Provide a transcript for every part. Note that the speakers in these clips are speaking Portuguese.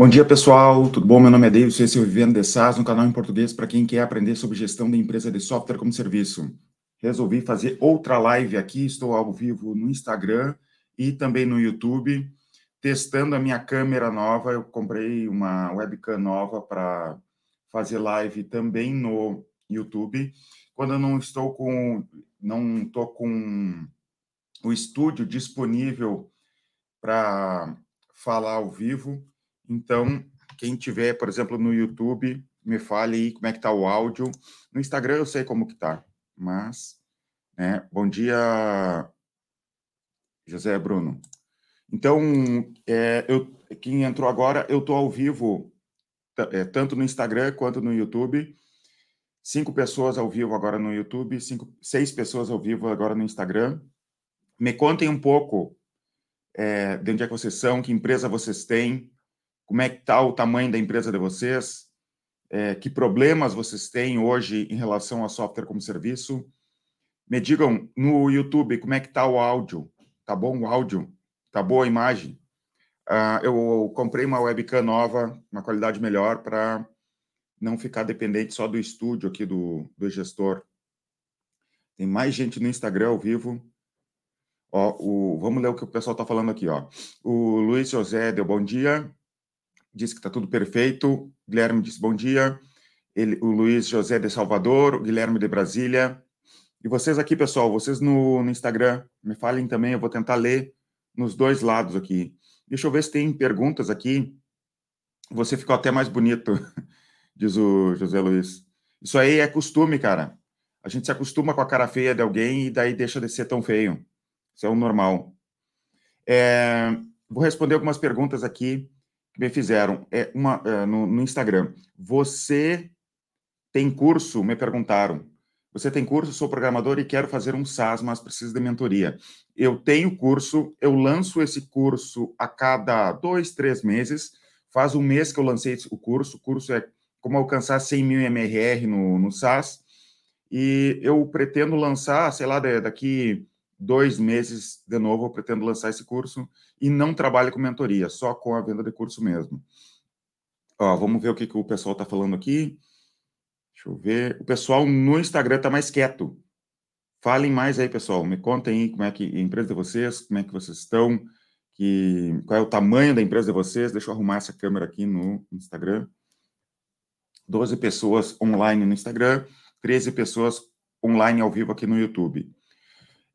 Bom dia, pessoal. Tudo bom? Meu nome é David, esse é o Vivendo de SaaS, um canal em português para quem quer aprender sobre gestão de empresa de software como serviço. Resolvi fazer outra live aqui, estou ao vivo no Instagram e também no YouTube, testando a minha câmera nova. Eu comprei uma webcam nova para fazer live também no YouTube. Quando eu não estou com não estou com o estúdio disponível para falar ao vivo, então, quem tiver, por exemplo, no YouTube, me fale aí como é que tá o áudio. No Instagram eu sei como que tá, mas, né? Bom dia, José Bruno. Então, é, eu, quem entrou agora, eu tô ao vivo, é, tanto no Instagram quanto no YouTube. Cinco pessoas ao vivo agora no YouTube, cinco, seis pessoas ao vivo agora no Instagram. Me contem um pouco é, de onde é que vocês são, que empresa vocês têm, como é que está o tamanho da empresa de vocês, é, que problemas vocês têm hoje em relação a software como serviço. Me digam no YouTube como é que está o áudio. Tá bom o áudio? Tá boa a imagem? Uh, eu comprei uma webcam nova, uma qualidade melhor, para não ficar dependente só do estúdio aqui do, do gestor. Tem mais gente no Instagram ao vivo. Ó, o, vamos ler o que o pessoal está falando aqui. Ó. O Luiz José deu bom dia disse que está tudo perfeito. Guilherme disse bom dia. Ele, o Luiz José de Salvador, o Guilherme de Brasília. E vocês aqui, pessoal, vocês no, no Instagram, me falem também, eu vou tentar ler nos dois lados aqui. Deixa eu ver se tem perguntas aqui. Você ficou até mais bonito, diz o José Luiz. Isso aí é costume, cara. A gente se acostuma com a cara feia de alguém e daí deixa de ser tão feio. Isso é o normal. É, vou responder algumas perguntas aqui me fizeram é, uma, é, no, no Instagram. Você tem curso? Me perguntaram. Você tem curso? Sou programador e quero fazer um SaaS, mas preciso de mentoria. Eu tenho curso, eu lanço esse curso a cada dois, três meses. Faz um mês que eu lancei o curso. O curso é como alcançar 100 mil MRR no, no SaaS. E eu pretendo lançar, sei lá, daqui dois meses, de novo, eu pretendo lançar esse curso e não trabalho com mentoria, só com a venda de curso mesmo. Ó, vamos ver o que, que o pessoal está falando aqui. Deixa eu ver. O pessoal no Instagram está mais quieto. Falem mais aí, pessoal. Me contem aí como é que a empresa de vocês, como é que vocês estão, que, qual é o tamanho da empresa de vocês. Deixa eu arrumar essa câmera aqui no Instagram. 12 pessoas online no Instagram, 13 pessoas online ao vivo aqui no YouTube.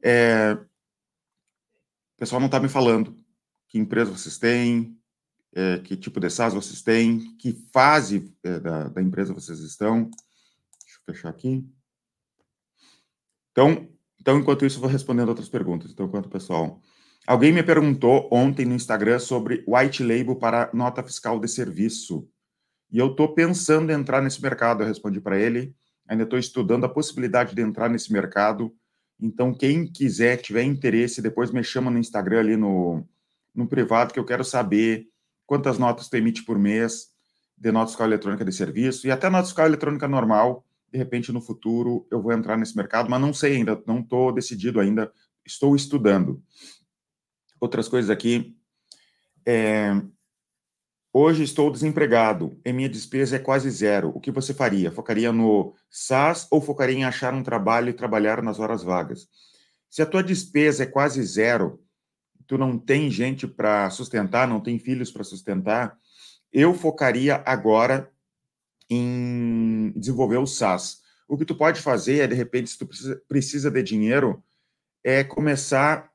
É, o pessoal não está me falando que empresa vocês têm, é, que tipo de SaaS vocês têm, que fase é, da, da empresa vocês estão. Deixa eu fechar aqui. Então, então, enquanto isso, vou respondendo outras perguntas. Então, enquanto pessoal. Alguém me perguntou ontem no Instagram sobre white label para nota fiscal de serviço. E eu estou pensando em entrar nesse mercado. Eu respondi para ele. Ainda estou estudando a possibilidade de entrar nesse mercado. Então, quem quiser, tiver interesse, depois me chama no Instagram ali no, no privado, que eu quero saber quantas notas tu emite por mês de nota fiscal eletrônica de serviço e até nota fiscal eletrônica normal. De repente, no futuro, eu vou entrar nesse mercado, mas não sei ainda, não estou decidido ainda, estou estudando. Outras coisas aqui. É, Hoje estou desempregado e minha despesa é quase zero. O que você faria? Focaria no SaaS ou focaria em achar um trabalho e trabalhar nas horas vagas? Se a tua despesa é quase zero, tu não tem gente para sustentar, não tem filhos para sustentar, eu focaria agora em desenvolver o SaaS. O que tu pode fazer é, de repente, se tu precisa, precisa de dinheiro, é começar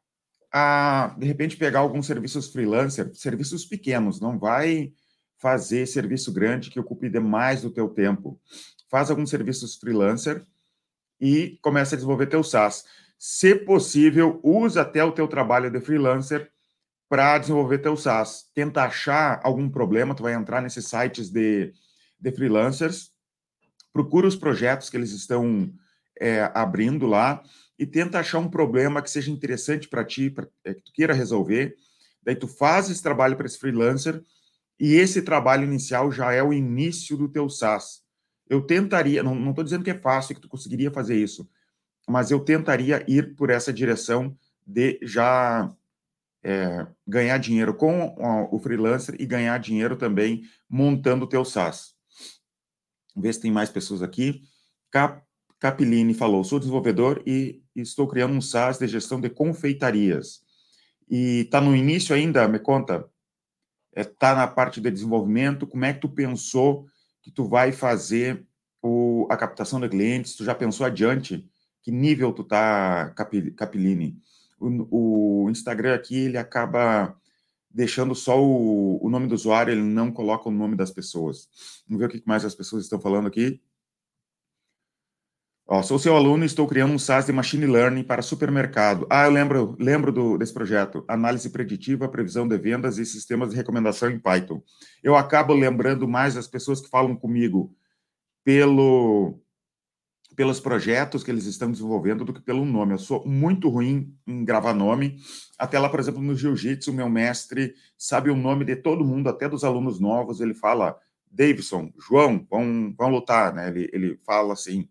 a, de repente, pegar alguns serviços freelancer, serviços pequenos, não vai fazer serviço grande que ocupe demais do teu tempo. Faz alguns serviços freelancer e começa a desenvolver teu SaaS. Se possível, usa até o teu trabalho de freelancer para desenvolver teu SaaS. Tenta achar algum problema, tu vai entrar nesses sites de, de freelancers, procura os projetos que eles estão é, abrindo lá, e tenta achar um problema que seja interessante para ti, pra, é, que tu queira resolver. Daí tu faz esse trabalho para esse freelancer e esse trabalho inicial já é o início do teu SaaS. Eu tentaria, não estou dizendo que é fácil, que tu conseguiria fazer isso, mas eu tentaria ir por essa direção de já é, ganhar dinheiro com o freelancer e ganhar dinheiro também montando o teu SaaS. Ver se tem mais pessoas aqui. Cap, Capilini falou: sou desenvolvedor e estou criando um SaaS de gestão de confeitarias. E está no início ainda, me conta. Está é, na parte de desenvolvimento. Como é que tu pensou que tu vai fazer o, a captação de clientes? Tu já pensou adiante? Que nível tu tá, Capilini? O, o Instagram aqui ele acaba deixando só o, o nome do usuário, ele não coloca o nome das pessoas. Vamos ver o que mais as pessoas estão falando aqui. Ó, sou seu aluno e estou criando um SaaS de Machine Learning para supermercado. Ah, eu lembro, lembro do, desse projeto. Análise preditiva, previsão de vendas e sistemas de recomendação em Python. Eu acabo lembrando mais as pessoas que falam comigo pelo, pelos projetos que eles estão desenvolvendo do que pelo nome. Eu sou muito ruim em gravar nome. Até lá, por exemplo, no Jiu-Jitsu, meu mestre sabe o nome de todo mundo, até dos alunos novos. Ele fala, Davidson, João, vão, vão lutar, né? Ele, ele fala assim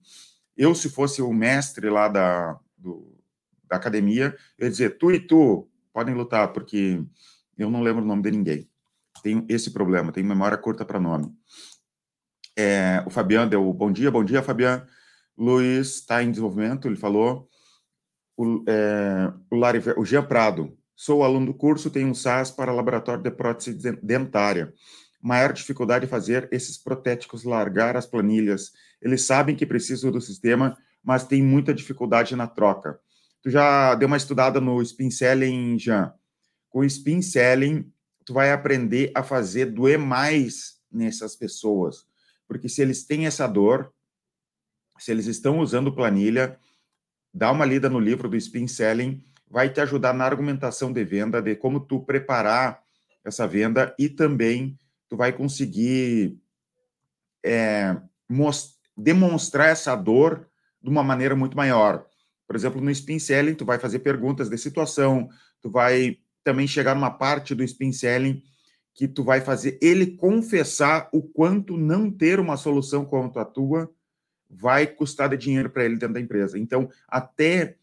eu, se fosse o mestre lá da, do, da academia, eu ia dizer, tu e tu podem lutar, porque eu não lembro o nome de ninguém. Tenho esse problema, tenho memória curta para nome. É, o Fabiano deu bom dia, bom dia, Fabiano. Luiz está em desenvolvimento, ele falou. O, é, o, Lari, o Jean Prado, sou aluno do curso, tenho um SAS para laboratório de prótese dentária maior dificuldade de fazer esses protéticos largar as planilhas. Eles sabem que precisam do sistema, mas tem muita dificuldade na troca. Tu já deu uma estudada no Spin Selling, Jean? Com o Spin Selling, tu vai aprender a fazer doer mais nessas pessoas. Porque se eles têm essa dor, se eles estão usando planilha, dá uma lida no livro do Spin Selling, vai te ajudar na argumentação de venda, de como tu preparar essa venda e também tu vai conseguir é, demonstrar essa dor de uma maneira muito maior. Por exemplo, no spin selling, tu vai fazer perguntas de situação, tu vai também chegar numa parte do spin selling que tu vai fazer ele confessar o quanto não ter uma solução como a tua vai custar de dinheiro para ele dentro da empresa. Então, até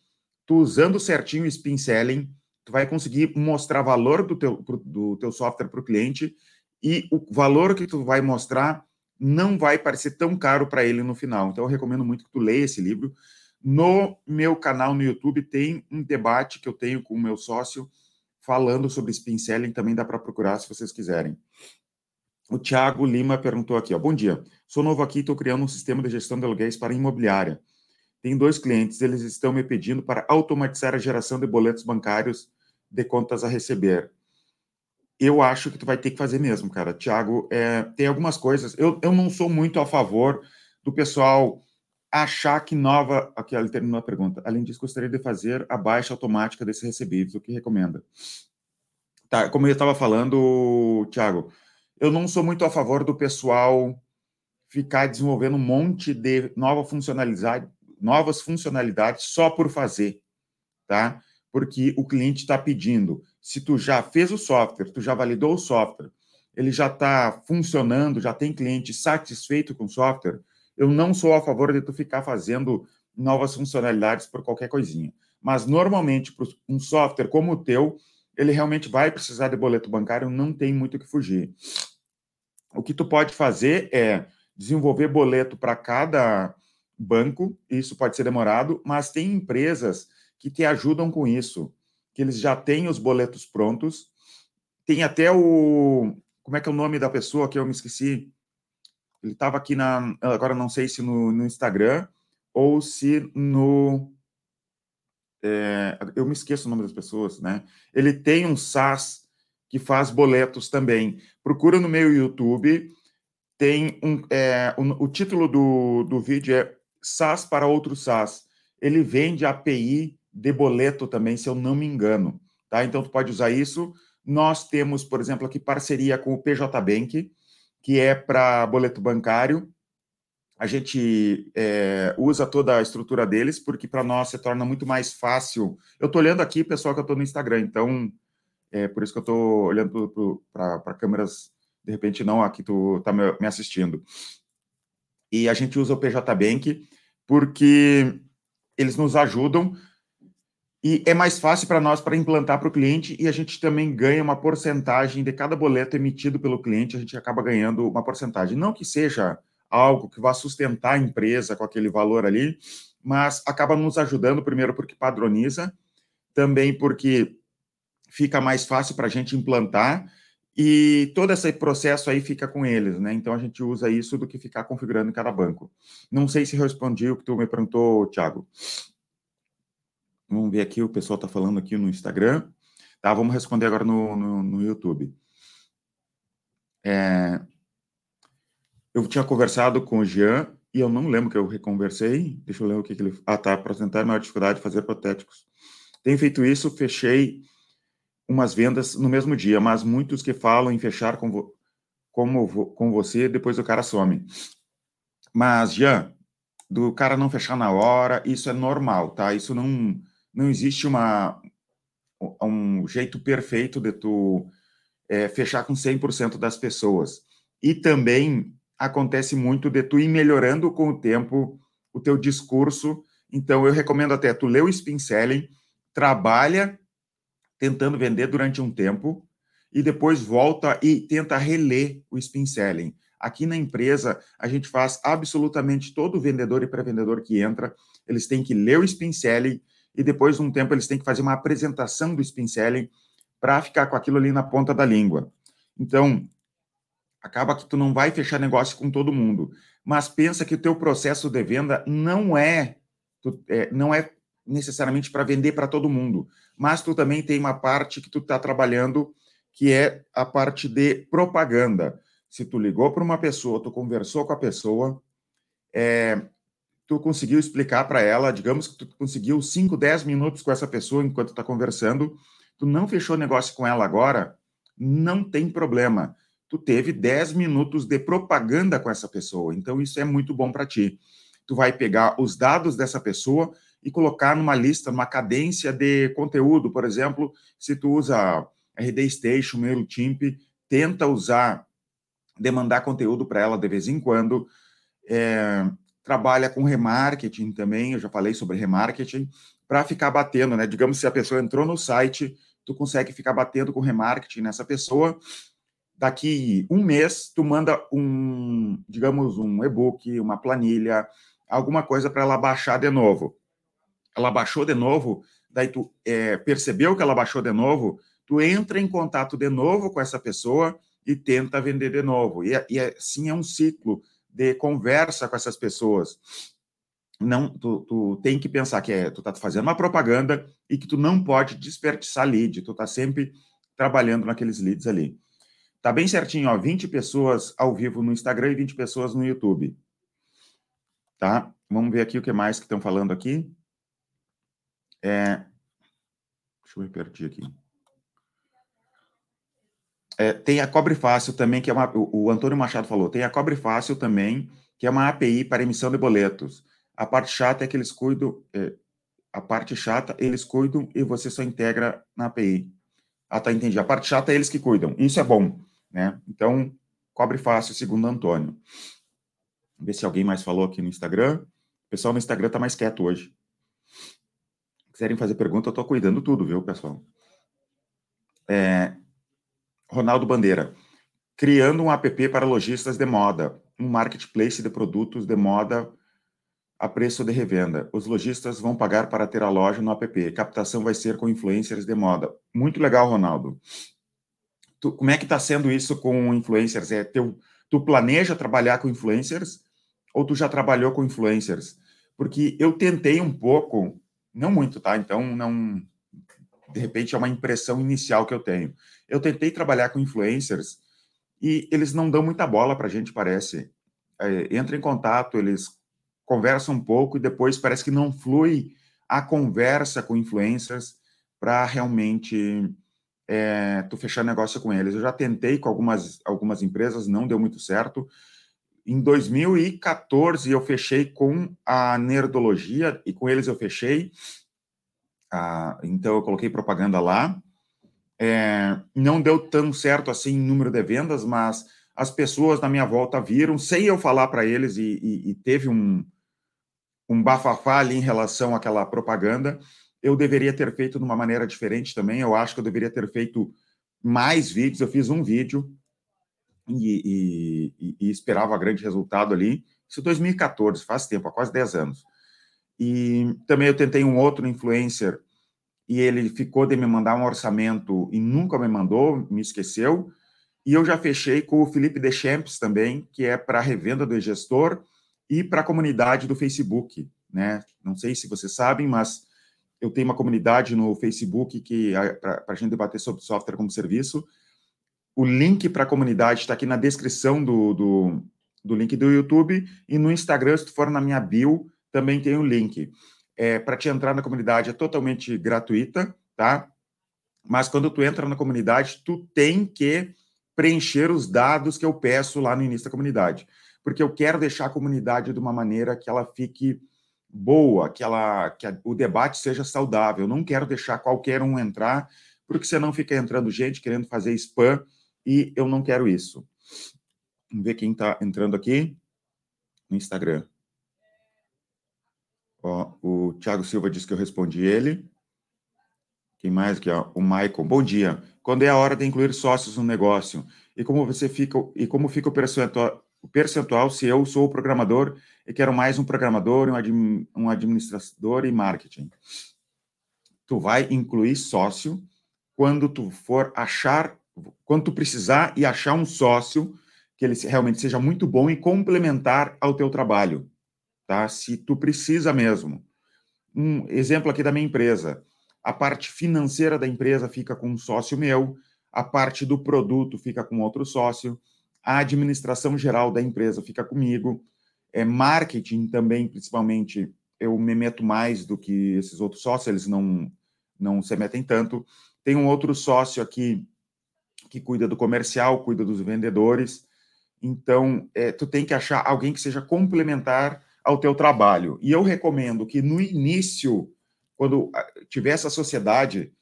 tu usando certinho o spin selling, tu vai conseguir mostrar valor do teu, do teu software para o cliente e o valor que tu vai mostrar não vai parecer tão caro para ele no final. Então eu recomendo muito que tu leia esse livro. No meu canal no YouTube tem um debate que eu tenho com o meu sócio falando sobre spin selling, também dá para procurar se vocês quiserem. O Thiago Lima perguntou aqui, ó, bom dia, sou novo aqui, estou criando um sistema de gestão de aluguéis para imobiliária. Tem dois clientes, eles estão me pedindo para automatizar a geração de boletos bancários de contas a receber eu acho que tu vai ter que fazer mesmo, cara. Tiago, é, tem algumas coisas. Eu, eu não sou muito a favor do pessoal achar que nova. Aqui, ele terminou a pergunta. Além disso, gostaria de fazer a baixa automática desses recebíveis. O que recomenda? Tá, como eu estava falando, Tiago, eu não sou muito a favor do pessoal ficar desenvolvendo um monte de nova funcionalidade, novas funcionalidades só por fazer, tá? Porque o cliente está pedindo se tu já fez o software, tu já validou o software, ele já está funcionando, já tem cliente satisfeito com o software, eu não sou a favor de tu ficar fazendo novas funcionalidades por qualquer coisinha. Mas normalmente, para um software como o teu, ele realmente vai precisar de boleto bancário, não tem muito o que fugir. O que tu pode fazer é desenvolver boleto para cada banco, isso pode ser demorado, mas tem empresas que te ajudam com isso que eles já têm os boletos prontos. Tem até o. Como é que é o nome da pessoa que eu me esqueci? Ele estava aqui na. Agora não sei se no, no Instagram ou se no. É, eu me esqueço o nome das pessoas, né? Ele tem um SaaS que faz boletos também. Procura no meu YouTube. Tem um. É, o, o título do, do vídeo é SaaS para outros SaaS. Ele vende API de boleto também, se eu não me engano. Tá? Então, tu pode usar isso. Nós temos, por exemplo, aqui parceria com o PJ Bank, que é para boleto bancário. A gente é, usa toda a estrutura deles, porque para nós se torna muito mais fácil. Eu estou olhando aqui, pessoal, que eu estou no Instagram, então é por isso que eu estou olhando para câmeras, de repente não, aqui tu está me assistindo. E a gente usa o PJ Bank porque eles nos ajudam E é mais fácil para nós para implantar para o cliente e a gente também ganha uma porcentagem de cada boleto emitido pelo cliente, a gente acaba ganhando uma porcentagem. Não que seja algo que vá sustentar a empresa com aquele valor ali, mas acaba nos ajudando, primeiro, porque padroniza, também porque fica mais fácil para a gente implantar e todo esse processo aí fica com eles, né? Então a gente usa isso do que ficar configurando em cada banco. Não sei se respondi o que tu me perguntou, Thiago. Vamos ver aqui, o pessoal está falando aqui no Instagram. Tá, vamos responder agora no, no, no YouTube. É, eu tinha conversado com o Jean e eu não lembro que eu reconversei. Deixa eu ler o que, que ele. Ah, tá. Apresentar maior dificuldade de fazer protéticos. Tenho feito isso, fechei umas vendas no mesmo dia, mas muitos que falam em fechar com, vo, como, com você, depois o cara some. Mas, Jean, do cara não fechar na hora, isso é normal, tá? Isso não não existe uma, um jeito perfeito de tu é, fechar com 100% das pessoas. E também acontece muito de tu ir melhorando com o tempo o teu discurso. Então, eu recomendo até tu ler o spin selling, trabalha tentando vender durante um tempo e depois volta e tenta reler o spin selling. Aqui na empresa, a gente faz absolutamente todo vendedor e pré-vendedor que entra, eles têm que ler o spin selling, e depois de um tempo eles têm que fazer uma apresentação do spin selling para ficar com aquilo ali na ponta da língua. Então, acaba que tu não vai fechar negócio com todo mundo, mas pensa que o teu processo de venda não é, tu, é não é necessariamente para vender para todo mundo, mas tu também tem uma parte que tu está trabalhando que é a parte de propaganda. Se tu ligou para uma pessoa, tu conversou com a pessoa, é, tu conseguiu explicar para ela, digamos que tu conseguiu 5, 10 minutos com essa pessoa enquanto está conversando, tu não fechou negócio com ela agora, não tem problema. Tu teve 10 minutos de propaganda com essa pessoa, então isso é muito bom para ti. Tu vai pegar os dados dessa pessoa e colocar numa lista, numa cadência de conteúdo, por exemplo, se tu usa RD Station, MailChimp, tenta usar, demandar conteúdo para ela de vez em quando, é, trabalha com remarketing também, eu já falei sobre remarketing, para ficar batendo, né? Digamos, se a pessoa entrou no site, tu consegue ficar batendo com remarketing nessa pessoa. Daqui um mês, tu manda um, digamos, um e-book, uma planilha, alguma coisa para ela baixar de novo. Ela baixou de novo, daí tu é, percebeu que ela baixou de novo, tu entra em contato de novo com essa pessoa e tenta vender de novo. E, e assim é um ciclo de conversa com essas pessoas. Não, tu, tu tem que pensar que é, tu tá fazendo uma propaganda e que tu não pode desperdiçar lead, tu tá sempre trabalhando naqueles leads ali. Tá bem certinho, ó, 20 pessoas ao vivo no Instagram e 20 pessoas no YouTube. Tá? Vamos ver aqui o que mais que estão falando aqui. É... Deixa eu me aqui. É, tem a Cobre Fácil também, que é uma. O, Antônio Machado falou, tem a Cobre Fácil também, que é uma API para emissão de boletos. A parte chata é que eles cuidam. É, a parte chata, eles cuidam e você só integra na API. Ah, tá, entendi. A parte chata é eles que cuidam. Isso é bom, né? Então, cobre fácil, segundo Antônio. Vamos ver se alguém mais falou aqui no Instagram. O pessoal no Instagram tá mais quieto hoje. Se quiserem fazer pergunta, eu tô cuidando tudo, viu, pessoal? É, Ronaldo Bandeira, criando um app para lojistas de moda, um marketplace de produtos de moda a preço de revenda. Os lojistas vão pagar para ter a loja no app. Captação vai ser com influencers de moda. Muito legal, Ronaldo. Tu, como é que está sendo isso com influencers? É teu, tu planeja trabalhar com influencers ou tu já trabalhou com influencers? Porque eu tentei um pouco, não muito, tá? Então não de repente é uma impressão inicial que eu tenho. Eu tentei trabalhar com influencers e eles não dão muita bola para a gente, parece. É, entra em contato, eles conversam um pouco e depois parece que não flui a conversa com influencers para realmente é, tu fechar negócio com eles. Eu já tentei com algumas, algumas empresas, não deu muito certo. Em 2014 eu fechei com a Nerdologia e com eles eu fechei ah, então eu coloquei propaganda lá. É, não deu tão certo assim em número de vendas, mas as pessoas na minha volta viram, sem eu falar para eles, e, e, e, teve um, um bafafá ali em relação àquela propaganda. eu deveria ter feito de uma maneira diferente também. Eu acho que eu deveria ter feito mais vídeos. Eu fiz um vídeo e, e, esperava grande resultado ali. Isso 2014, faz tempo, há quase 10 anos. E também eu tentei um outro influencer e ele ficou de me mandar um orçamento e nunca me mandou, me esqueceu. E eu já fechei com o Felipe Deschamps também, que é para revenda do gestor e para a comunidade do Facebook, né? Não sei se vocês sabem, mas eu tenho uma comunidade no Facebook que para a gente debater sobre software como serviço. O link para a comunidade está aqui na descrição do, do, do, link do YouTube e no Instagram, se tu for na minha bio, também tem o um link. É, para te entrar na comunidade é totalmente gratuita, tá? Mas quando tu entra na comunidade, tu tem que preencher os dados que eu peço lá no início da comunidade, porque eu quero deixar a comunidade de uma maneira que ela fique boa, que, ela, que a, o debate seja saudável. Eu não quero deixar qualquer um entrar, porque senão fica entrando gente querendo fazer spam e eu não quero isso. Vamos ver quem está entrando aqui no Instagram. Ó, o Thiago Silva disse que eu respondi ele. Quem mais aqui? Ó? O Michael. Bom dia. Quando é a hora de incluir sócios no negócio? E como você fica e como fica o percentual, o percentual se eu sou o programador e quero mais um programador, um, admi, um administrador e marketing. Tu vai incluir sócio quando tu for achar, quando tu precisar e achar um sócio que ele realmente seja muito bom e complementar ao teu trabalho, tá? Se tu precisa mesmo. Um exemplo aqui da minha empresa. A parte financeira da empresa fica com um sócio meu, a parte do produto fica com outro sócio, a administração geral da empresa fica comigo, é, marketing também, principalmente, eu me meto mais do que esses outros sócios, eles não, não se metem tanto. Tem um outro sócio aqui que cuida do comercial, cuida dos vendedores. Então, é, tu tem que achar alguém que seja complementar ao teu trabalho. E eu recomendo que no início, quando ah, tiver essa sociedade,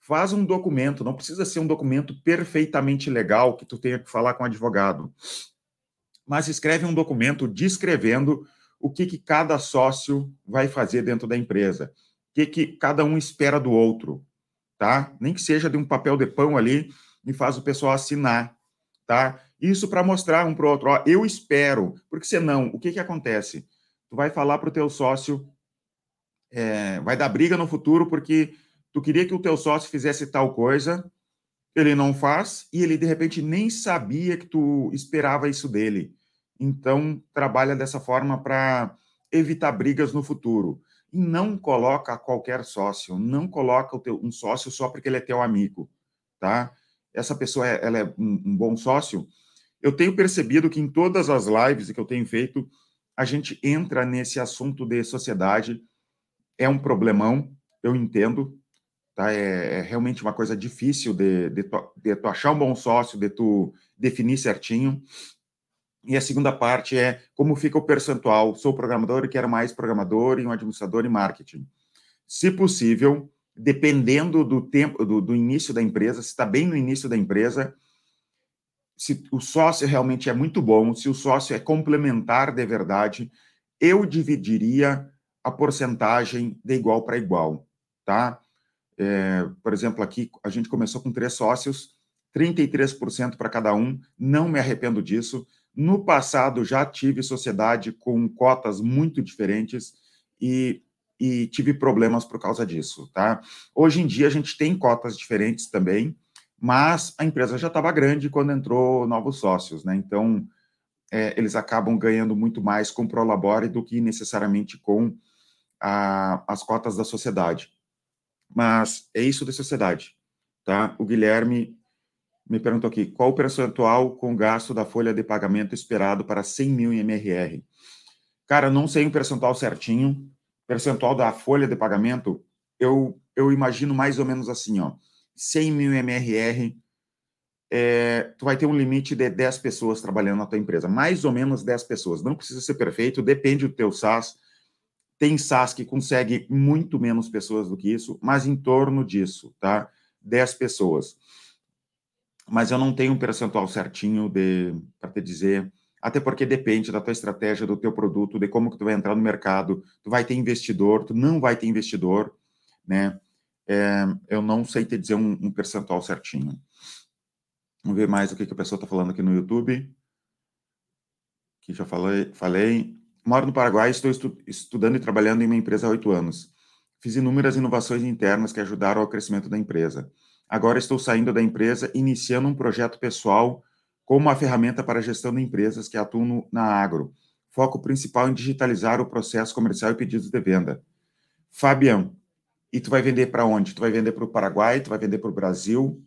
faz um documento, não precisa ser um documento perfeitamente legal que tu tenha que falar com o advogado, mas escreve um documento descrevendo o que, que cada sócio vai fazer dentro da empresa, o que, que cada um espera do outro, tá? Nem que seja de um papel de pão ali e faz o pessoal assinar, tá? Isso para mostrar um para o outro, ó, eu espero, porque senão, o que, que acontece? Tu vai falar para o teu sócio, é, vai dar briga no futuro porque tu queria que o teu sócio fizesse tal coisa, ele não faz e ele de repente nem sabia que tu esperava isso dele. Então, trabalha dessa forma para evitar brigas no futuro. E não coloca qualquer sócio, não coloca teu, um sócio só porque ele é teu amigo, tá? Essa pessoa é, ela é um, um bom sócio. Eu tenho percebido que em todas as lives que eu tenho feito, a gente entra nesse assunto de sociedade. É um problemão, eu entendo, Tá? É, é, realmente uma coisa difícil de, de, tu, de tu achar um bom sócio, de tu definir certinho. E a segunda parte é como fica o percentual. Sou programador e quero mais programador e um administrador e marketing. Se possível, dependendo do tempo, do, do início da empresa, se está bem no início da empresa, se o sócio realmente é muito bom, se o sócio é complementar de verdade, eu dividiria a porcentagem de igual para igual, tá? É, por exemplo, aqui a gente começou com três sócios, 33% para cada um, não me arrependo disso. No passado já tive sociedade com cotas muito diferentes e, e tive problemas por causa disso, tá? Hoje em dia a gente tem cotas diferentes também, mas a empresa já estava grande quando entrou novos sócios, né? Então é, eles acabam ganhando muito mais com o Prolabore do que necessariamente com a, as cotas da sociedade. Mas é isso da sociedade, tá? O Guilherme me perguntou aqui, qual o percentual com gasto da folha de pagamento esperado para 100 mil em MRR? Cara, não sei um percentual certinho. Percentual da folha de pagamento, eu, eu imagino mais ou menos assim, ó. 100 mil MRR, é, tu vai ter um limite de 10 pessoas trabalhando na tua empresa. Mais ou menos 10 pessoas. Não precisa ser perfeito, depende do teu SaaS tem SaaS que consegue muito menos pessoas do que isso, mas em torno disso, tá? 10 pessoas. Mas eu não tenho um percentual certinho de para te dizer, até porque depende da tua estratégia, do teu produto, de como que tu vai entrar no mercado. Tu vai ter investidor, tu não vai ter investidor. né? É, eu não sei te dizer um, um, percentual certinho. Vamos ver mais o que, que a pessoa está falando aqui no YouTube. Que já falei, falei. Moro no Paraguai, estou estu estudando e trabalhando em uma empresa há oito anos. Fiz inúmeras inovações internas que ajudaram ao crescimento da empresa. Agora estou saindo da empresa, iniciando um projeto pessoal como uma ferramenta para gestão de empresas que atuam na agro. Foco principal em digitalizar o processo comercial e pedidos de venda. Fabião, e tu vai vender para onde? Tu vai vender para o Paraguai? Tu vai vender para o Brasil?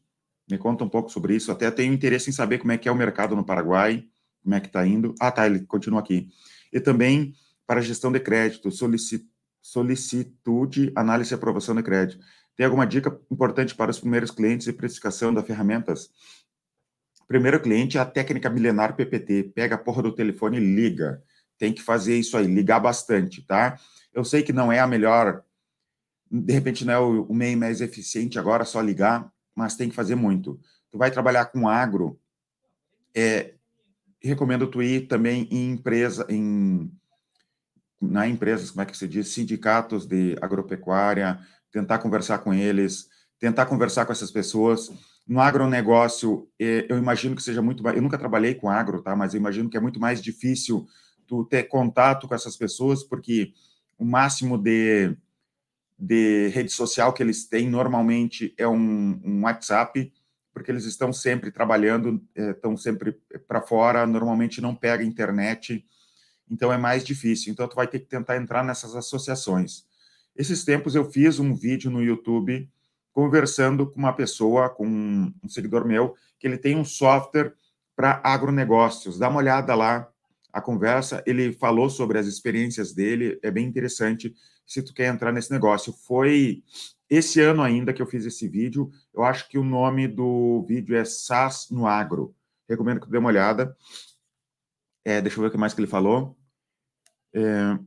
Me conta um pouco sobre isso. Até tenho interesse em saber como é que é o mercado no Paraguai, como é que está indo. Ah, tá, ele continua aqui. E também para gestão de crédito, solicitude, análise e aprovação de crédito. Tem alguma dica importante para os primeiros clientes e precificação das ferramentas? Primeiro cliente é a técnica milenar PPT. Pega a porra do telefone e liga. Tem que fazer isso aí, ligar bastante, tá? Eu sei que não é a melhor de repente não é o, o meio mais eficiente agora, só ligar, mas tem que fazer muito. Tu vai trabalhar com agro, é, recomendo tu ir também em empresa, em na empresas, como é que se diz, sindicatos de agropecuária, tentar conversar com eles, tentar conversar com essas pessoas. No agronegócio, é, eu imagino que seja muito mais, eu nunca trabalhei com agro, tá? Mas eu imagino que é muito mais difícil tu ter contato com essas pessoas, porque o máximo de de rede social que eles têm normalmente é um, um WhatsApp, porque eles estão sempre trabalhando, é, estão sempre para fora, normalmente não pega internet, então é mais difícil. Então tu vai ter que tentar entrar nessas associações. Esses tempos eu fiz um vídeo no YouTube conversando com uma pessoa, com um seguidor meu, que ele tem um software para agronegócios. Dá uma olhada lá, a conversa, ele falou sobre as experiências dele, é bem interessante se tu quer entrar nesse negócio. Foi esse ano ainda que eu fiz esse vídeo, eu acho que o nome do vídeo é SaaS no Agro. Recomendo que tu dê uma olhada. É, deixa eu ver o que mais que ele falou. É,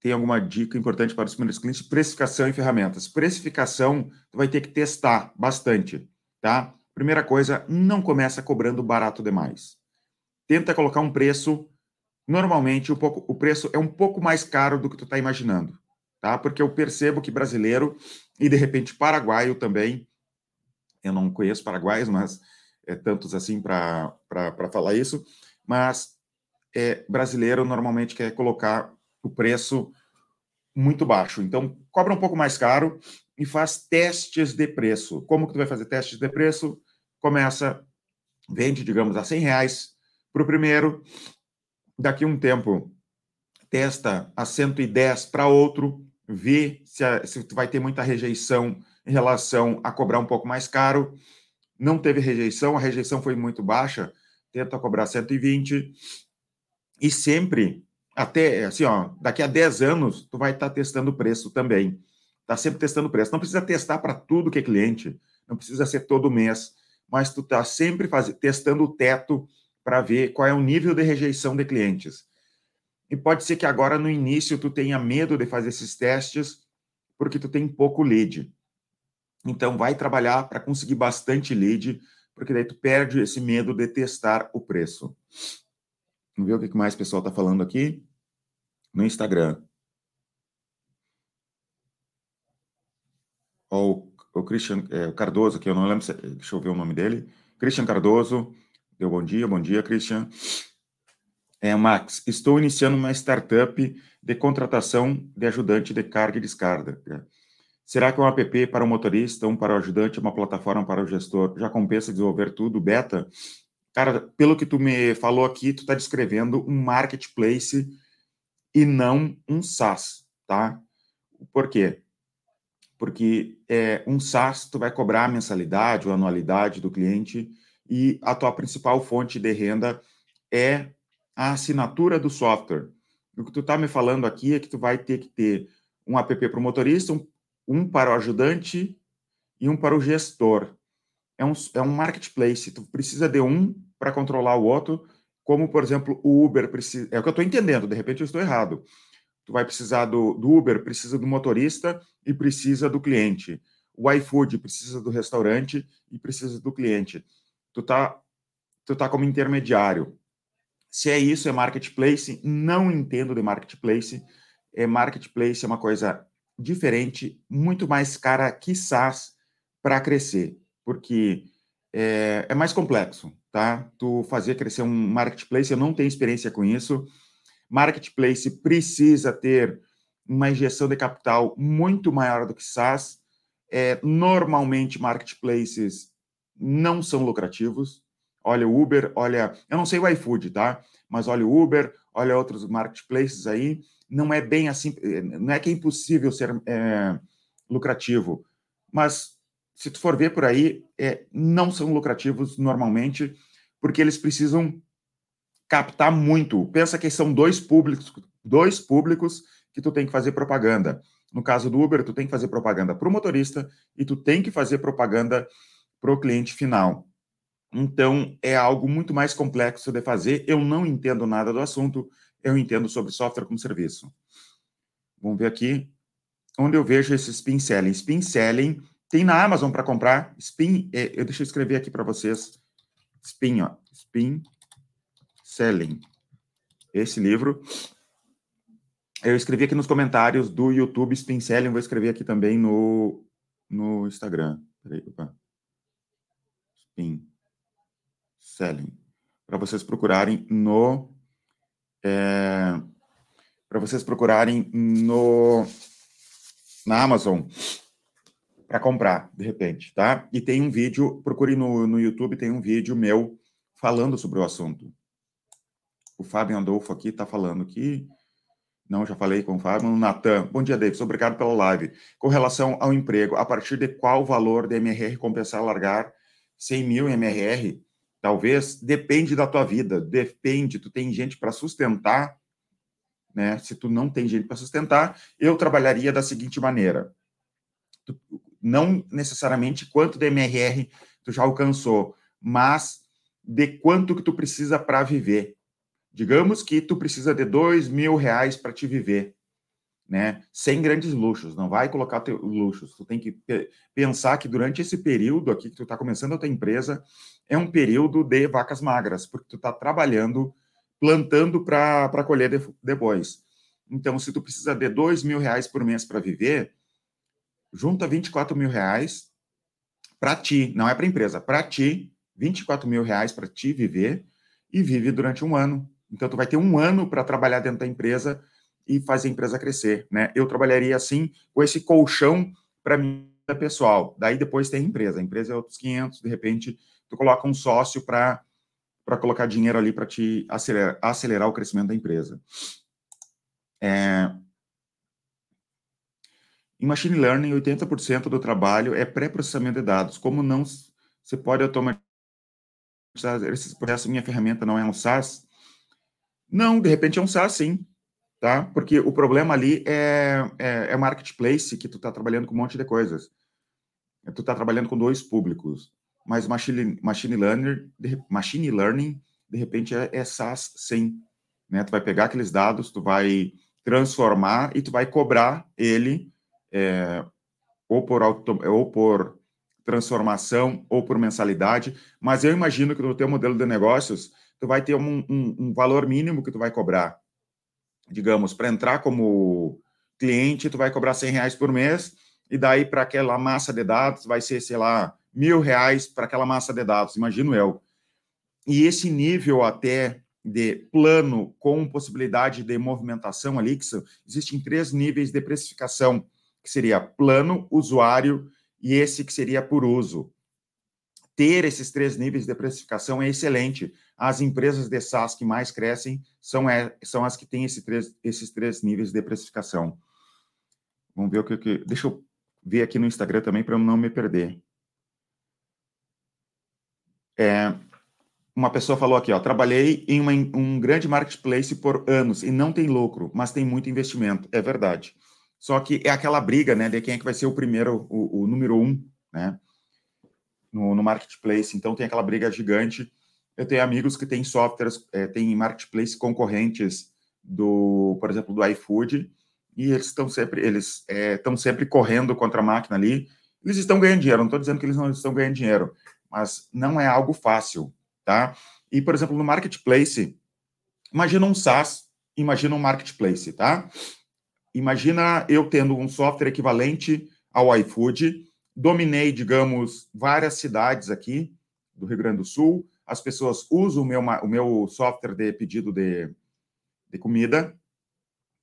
tem alguma dica importante para os primeiros clientes? Precificação e ferramentas. Precificação, tu vai ter que testar bastante, tá? Primeira coisa, não começa cobrando barato demais tenta colocar um preço. Normalmente, um pouco, o preço é um pouco mais caro do que tu está imaginando, tá? Porque eu percebo que brasileiro e de repente paraguaio também, eu não conheço paraguaios, mas é tantos assim para falar isso, mas é, brasileiro normalmente quer colocar o preço muito baixo. Então, cobra um pouco mais caro e faz testes de preço. Como que tu vai fazer testes de preço? Começa, vende, digamos, a 100 reais para o primeiro, daqui um tempo, testa a 110 para outro, vê se, a, se vai ter muita rejeição em relação a cobrar um pouco mais caro. Não teve rejeição, a rejeição foi muito baixa, tenta cobrar 120. E sempre, até assim, ó, daqui a 10 anos, tu vai estar tá testando o preço também. Está sempre testando o preço. Não precisa testar para tudo que é cliente, não precisa ser todo mês, mas tu está sempre faz... testando o teto para ver qual é o nível de rejeição de clientes. E pode ser que agora no início tu tenha medo de fazer esses testes porque tu tem pouco lead. Então vai trabalhar para conseguir bastante lead, porque daí tu perde esse medo de testar o preço. Vamos ver o que mais o pessoal está falando aqui no Instagram. O, o Christian é, Cardoso, que eu não lembro, se, deixa eu ver o nome dele. Christian Cardoso, Deu bom dia, bom dia, Christian. É, Max, estou iniciando uma startup de contratação de ajudante de carga e descarga. Será que um app para o motorista, um para o ajudante, uma plataforma para o gestor, já compensa desenvolver tudo, beta? Cara, pelo que tu me falou aqui, tu está descrevendo um marketplace e não um SaaS, tá? Por quê? Porque é, um SaaS, tu vai cobrar a mensalidade ou anualidade do cliente, e a tua principal fonte de renda é a assinatura do software. O que tu está me falando aqui é que tu vai ter que ter um app para o motorista, um, um, para o ajudante e um para o gestor. É um, é um marketplace, tu precisa de um para controlar o outro, como, por exemplo, o Uber precisa... É o que eu estou entendendo, de repente eu estou errado. Tu vai precisar do, do Uber, precisa do motorista e precisa do cliente. O iFood precisa do restaurante e precisa do cliente tu tá, tu tá como intermediário. Se é isso, é marketplace, não entendo de marketplace. É marketplace é uma coisa diferente, muito mais cara que SaaS para crescer, porque é, é, mais complexo, tá? Tu fazer crescer um marketplace, eu não tenho experiência com isso. Marketplace precisa ter uma injeção de capital muito maior do que SaaS. É, normalmente, marketplaces não são lucrativos. Olha o Uber, olha, eu não sei o iFood, tá? Mas olha o Uber, olha outros marketplaces aí. Não é bem assim, não é que é impossível ser é, lucrativo, mas se tu for ver por aí, é, não são lucrativos normalmente, porque eles precisam captar muito. Pensa que são dois públicos, dois públicos que tu tem que fazer propaganda. No caso do Uber, tu tem que fazer propaganda para o motorista e tu tem que fazer propaganda para o cliente final. Então, é algo muito mais complexo de fazer. Eu não entendo nada do assunto, eu entendo sobre software como serviço. Vamos ver aqui onde eu vejo esse spin selling. Spin selling tem na Amazon para comprar. Spin, é, eu deixa eu escrever aqui para vocês. Spin, ó. Spin Selling. Esse livro. Eu escrevi aqui nos comentários do YouTube Spin Selling. Vou escrever aqui também no, no Instagram. Peraí, opa. Spin Selling. Para vocês procurarem no. É, para vocês procurarem no na Amazon para comprar, de repente, tá? E tem um vídeo, procure no, no YouTube, tem um vídeo meu falando sobre o assunto. O Fábio Andolfo aqui está falando que. Não, já falei com o Fábio. Natan, bom dia, David. Obrigado pela live. Com relação ao emprego, a partir de qual valor de MRR compensar largar 100 mil MRR? Talvez, depende da tua vida, depende. Tu tem gente para sustentar, né? Se tu não tem gente para sustentar, eu trabalharia da seguinte maneira: tu, não necessariamente quanto de MRR tu já alcançou, mas de quanto que tu precisa para viver. Digamos que tu precisa de dois mil reais para te viver, né? Sem grandes luxos, não vai colocar teu luxos. Tu tem que pensar que durante esse período aqui que tu está começando a tua empresa é um período de vacas magras, porque tu está trabalhando, plantando para colher de, depois. Então, se tu precisa de dois mil reais por mês para viver, junta 24 mil reais para ti, não é para empresa, para ti, 24 mil reais para ti viver e vive durante um ano. Então, tu vai ter um ano para trabalhar dentro da empresa e fazer a empresa crescer, né? Eu trabalharia assim, com esse colchão para mim pessoal. Daí depois tem a empresa. A empresa é outros 500, de repente, tu coloca um sócio para para colocar dinheiro ali para te acelerar, acelerar o crescimento da empresa. É, em machine learning, 80% do trabalho é pré-processamento de dados. Como não se pode automatizar esses processos? Minha ferramenta não é um SaaS? Não, de repente é um SaaS, sim. Tá? Porque o problema ali é, é, é marketplace, que tu está trabalhando com um monte de coisas. Tu está trabalhando com dois públicos. Mas machine, machine, learning, de, machine learning, de repente, é, é SaaS, sim. Né? Tu vai pegar aqueles dados, tu vai transformar e tu vai cobrar ele é, ou, por auto, ou por transformação ou por mensalidade, mas eu imagino que no teu modelo de negócios, tu vai ter um, um, um valor mínimo que tu vai cobrar. Digamos, para entrar como cliente, tu vai cobrar 100 reais por mês, e daí para aquela massa de dados vai ser, sei lá, mil reais para aquela massa de dados, imagino eu. E esse nível até de plano com possibilidade de movimentação ali, que são, existem três níveis de precificação que seria plano, usuário e esse que seria por uso. Ter esses três níveis de precificação é excelente. As empresas de SaaS que mais crescem são, é, são as que têm esse três, esses três níveis de precificação. Vamos ver o que, que. Deixa eu ver aqui no Instagram também para eu não me perder. É, uma pessoa falou aqui, ó, trabalhei em uma, um grande marketplace por anos e não tem lucro, mas tem muito investimento. É verdade. Só que é aquela briga, né, de quem é que vai ser o primeiro, o, o número um, né, no, no, marketplace. Então tem aquela briga gigante. Eu tenho amigos que têm softwares, é, têm marketplace concorrentes do, por exemplo, do iFood, e eles estão sempre, eles estão é, sempre correndo contra a máquina ali. Eles estão ganhando dinheiro. Não estou dizendo que eles não estão ganhando dinheiro, mas não é algo fácil, tá? E por exemplo, no marketplace, imagina um SaaS, imagina um marketplace, tá? imagina eu tendo um software equivalente ao iFood, dominei, digamos, várias cidades aqui do Rio Grande do Sul, as pessoas usam o meu, o meu software de pedido de, de comida,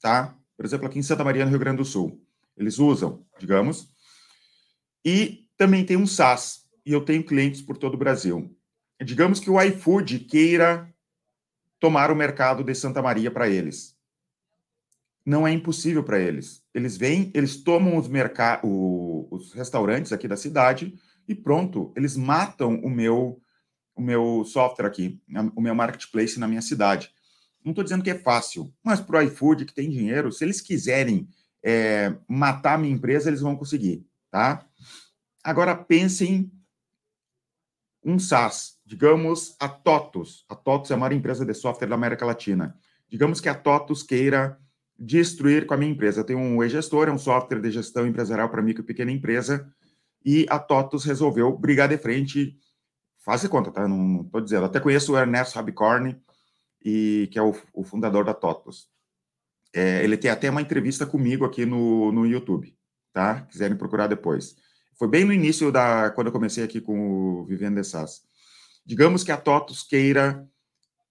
tá? Por exemplo, aqui em Santa Maria, no Rio Grande do Sul. Eles usam, digamos. E também tem um SaaS, e eu tenho clientes por todo o Brasil. Digamos que o iFood queira tomar o mercado de Santa Maria para eles. Não é impossível para eles. Eles vêm, eles tomam os, os restaurantes aqui da cidade e pronto, eles matam o meu o meu software aqui, o meu marketplace na minha cidade. Não estou dizendo que é fácil, mas para o iFood, que tem dinheiro, se eles quiserem é, matar a minha empresa, eles vão conseguir, tá? Agora pensem um SaaS, digamos a TOTUS. A TOTUS é a maior empresa de software da América Latina. Digamos que a TOTUS queira destruir com a minha empresa. Eu tenho um e-gestor, é um software de gestão empresarial para micro e pequena empresa, e a TOTUS resolveu brigar de frente faz conta, tá? Não estou dizendo. Até conheço o Ernesto Rabicorn, e, que é o, o fundador da TOTOS. É, ele tem até uma entrevista comigo aqui no, no YouTube, tá? Quiserem procurar depois. Foi bem no início da quando eu comecei aqui com o Vivendo de. Digamos que a TOTOS queira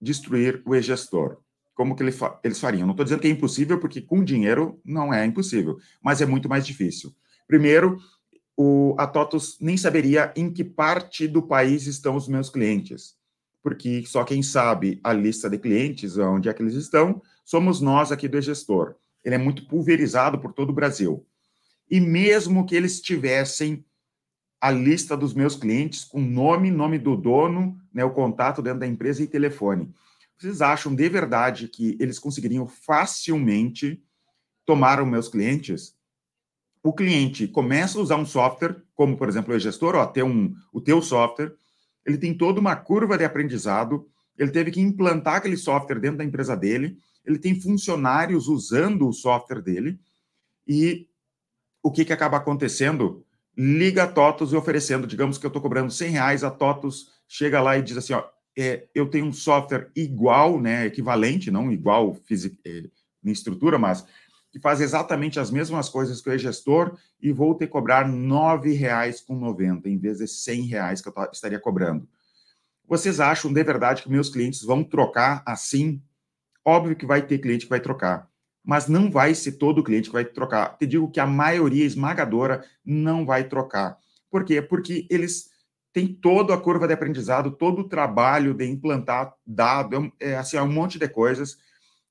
destruir o e-gestor. Como que eles fariam? Não estou dizendo que é impossível, porque com dinheiro não é impossível, mas é muito mais difícil. Primeiro, o, a TOTUS nem saberia em que parte do país estão os meus clientes, porque só quem sabe a lista de clientes, onde é que eles estão, somos nós aqui do gestor. Ele é muito pulverizado por todo o Brasil. E mesmo que eles tivessem a lista dos meus clientes com nome, nome do dono, né, o contato dentro da empresa e telefone. Vocês acham de verdade que eles conseguiriam facilmente tomar os meus clientes? o cliente começa a usar um software, como por exemplo o gestor, ó, ter um, o teu software, ele tem toda uma curva de aprendizado, ele teve que implantar aquele software dentro da empresa dele, ele tem funcionários usando o software dele, e o que, que acaba acontecendo? Liga a TOTUS e oferecendo, digamos que eu estou cobrando 100 reais, a TOTUS chega lá e diz assim, ó, é, eu tenho um software igual, né, equivalente, não igual física, é, estrutura, mas que faz exatamente as mesmas coisas que o e-gestor e vou ter que cobrar R$ 9,90 em vez de R$ reais que eu estaria cobrando. Vocês acham de verdade que meus clientes vão trocar assim? Óbvio que vai ter cliente que vai trocar, mas não vai ser todo cliente que vai trocar. Te digo que a maioria esmagadora não vai trocar. Por quê? Porque eles têm toda a curva de aprendizado, todo o trabalho de implantar dado, é, assim, é um monte de coisas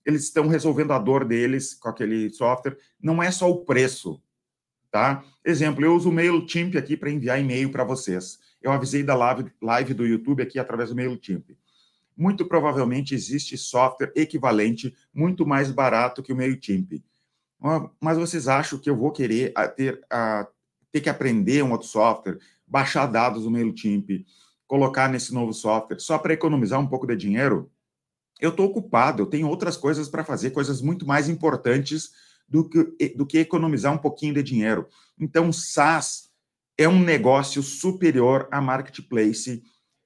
eles estão resolvendo a dor deles com aquele software. Não é só o preço, tá? Exemplo, eu uso o MailChimp aqui para enviar e-mail para vocês. Eu avisei da live, live do YouTube aqui através do MailChimp. Muito provavelmente existe software equivalente, muito mais barato que o MailChimp. Mas vocês acham que eu vou querer ter, ter que aprender um outro software, baixar dados do MailChimp, colocar nesse novo software, só para economizar um pouco de dinheiro? eu estou ocupado, eu tenho outras coisas para fazer, coisas muito mais importantes do que, do que economizar um pouquinho de dinheiro. Então, SaaS é um negócio superior a marketplace.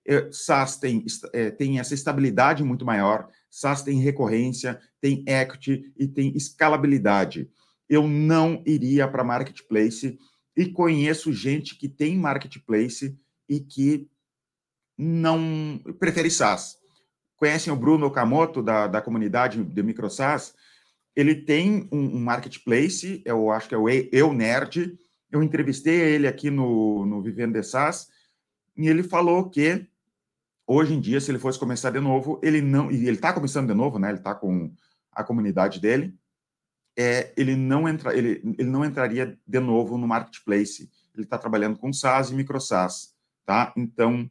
É, SaaS tem, é, tem essa estabilidade muito maior, SaaS tem recorrência, tem equity e tem escalabilidade. Eu não iria para marketplace e conheço gente que tem marketplace e que não prefere SaaS. Conhecem o Bruno Okamoto, da, da comunidade de MicroSAS, ele tem um, um, marketplace, eu acho que é o Eu Nerd, eu entrevistei ele aqui no, no Vivendo de SaaS, e ele falou que hoje em dia, se ele fosse começar de novo, ele não, e ele está começando de novo, né? Ele está com a comunidade dele, é, ele não entra, ele, ele não entraria de novo no marketplace. Ele está trabalhando com SaaS e MicroSaaS, tá? Então,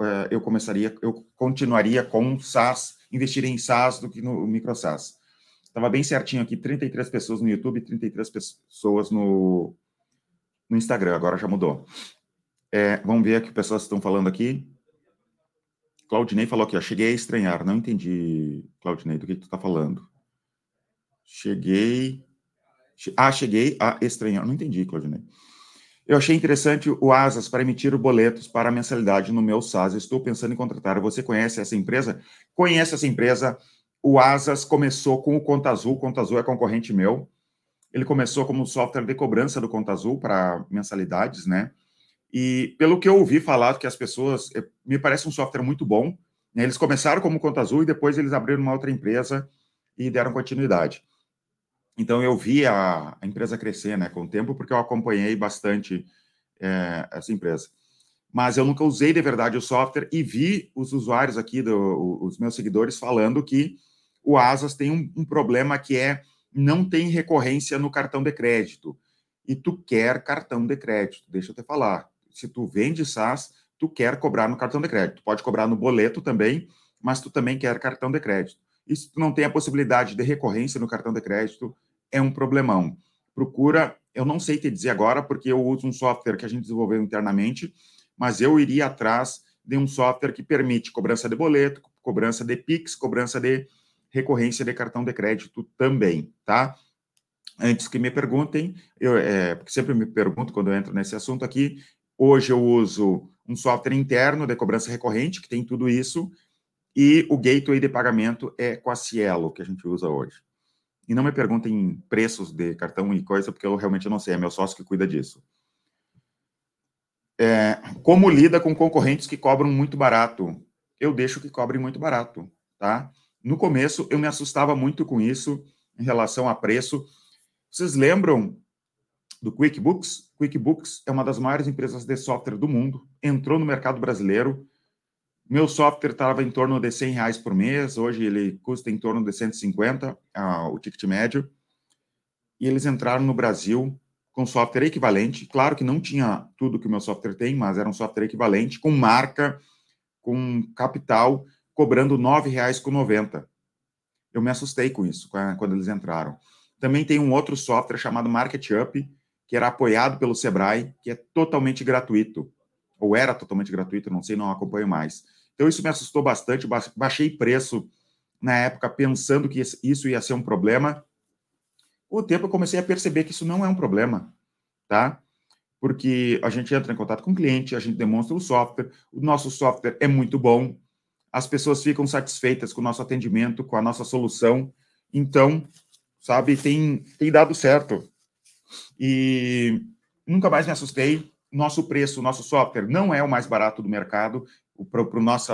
é, eu começaria, eu continuaria com SaaS, investiria em SaaS do que no micro SaaS. Estava bem certinho aqui, 33 pessoas no YouTube, 33 pessoas no, no Instagram, agora já mudou. É, vamos ver o que pessoas estão falando aqui. Claudinei falou aqui, ó, cheguei a estranhar. Não entendi, Claudinei, do que, que tu está falando. Cheguei. Ah, cheguei a estranhar. Não entendi, Claudinei. Eu achei interessante o Asas para emitir boletos para mensalidade no meu SAS. Estou pensando em contratar. Você conhece essa empresa? Conhece essa empresa? O Asas começou com o Conta Azul. Conta Azul é concorrente meu. Ele começou como software de cobrança do Conta Azul para mensalidades, né? E pelo que eu ouvi falar que as pessoas, é, me parece um software muito bom. Né? Eles começaram como Conta Azul e depois eles abriram uma outra empresa e deram continuidade. Então eu vi a, a empresa crescer, né, com o tempo, porque eu acompanhei bastante é, essa empresa. Mas eu nunca usei de verdade o software e vi os usuários aqui, do, os meus seguidores, falando que o Asas tem um, um problema que é não tem recorrência no cartão de crédito. E tu quer cartão de crédito, deixa eu te falar. Se tu vende SaaS, tu quer cobrar no cartão de crédito. pode cobrar no boleto também, mas tu também quer cartão de crédito. E se tu não tem a possibilidade de recorrência no cartão de crédito, é um problemão. Procura, eu não sei te dizer agora, porque eu uso um software que a gente desenvolveu internamente, mas eu iria atrás de um software que permite cobrança de boleto, cobrança de Pix, cobrança de recorrência de cartão de crédito também, tá? Antes que me perguntem, eu é, porque sempre me pergunto quando eu entro nesse assunto aqui, hoje eu uso um software interno de cobrança recorrente, que tem tudo isso, e o gateway de pagamento é com a Cielo, que a gente usa hoje. E não me perguntem preços de cartão e coisa, porque eu realmente não sei, é meu sócio que cuida disso. É, como lida com concorrentes que cobram muito barato? Eu deixo que cobrem muito barato, tá? No começo, eu me assustava muito com isso em relação a preço. Vocês lembram do QuickBooks? QuickBooks é uma das maiores empresas de software do mundo, entrou no mercado brasileiro. Meu software estava em torno de 100 reais por mês, hoje ele custa em torno de 150, ah, o ticket médio. E eles entraram no Brasil com software equivalente. Claro que não tinha tudo que o meu software tem, mas era um software equivalente, com marca, com capital, cobrando R$ 9,90. Eu me assustei com isso quando eles entraram. Também tem um outro software chamado MarketUp, que era apoiado pelo Sebrae, que é totalmente gratuito. Ou era totalmente gratuito, não sei, não acompanho mais. Então isso me assustou bastante, baixei preço na época pensando que isso ia ser um problema. Com o tempo eu comecei a perceber que isso não é um problema, tá? Porque a gente entra em contato com o cliente, a gente demonstra o software, o nosso software é muito bom, as pessoas ficam satisfeitas com o nosso atendimento, com a nossa solução. Então, sabe, tem, tem dado certo. E nunca mais me assustei. Nosso preço, nosso software não é o mais barato do mercado para o nosso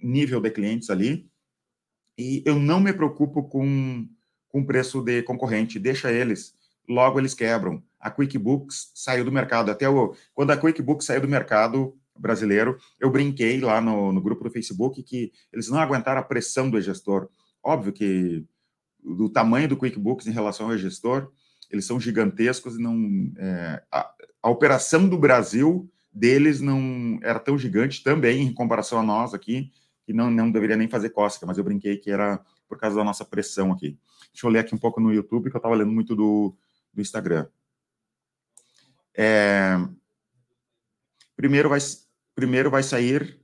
nível de clientes ali. E eu não me preocupo com com preço de concorrente. Deixa eles, logo eles quebram. A QuickBooks saiu do mercado. Até o, quando a QuickBooks saiu do mercado, brasileiro, eu brinquei lá no, no grupo do Facebook que eles não aguentaram a pressão do gestor. Óbvio que do tamanho do QuickBooks em relação ao gestor, eles são gigantescos e não é, a, a, operação do Brasil deles não era tão gigante também em comparação a nós aqui que não não deveria nem fazer cócega, mas eu brinquei que era por causa da nossa pressão aqui. Deixa eu ler aqui um pouco no YouTube que eu estava lendo muito do, do Instagram. É, primeiro vai primeiro vai sair,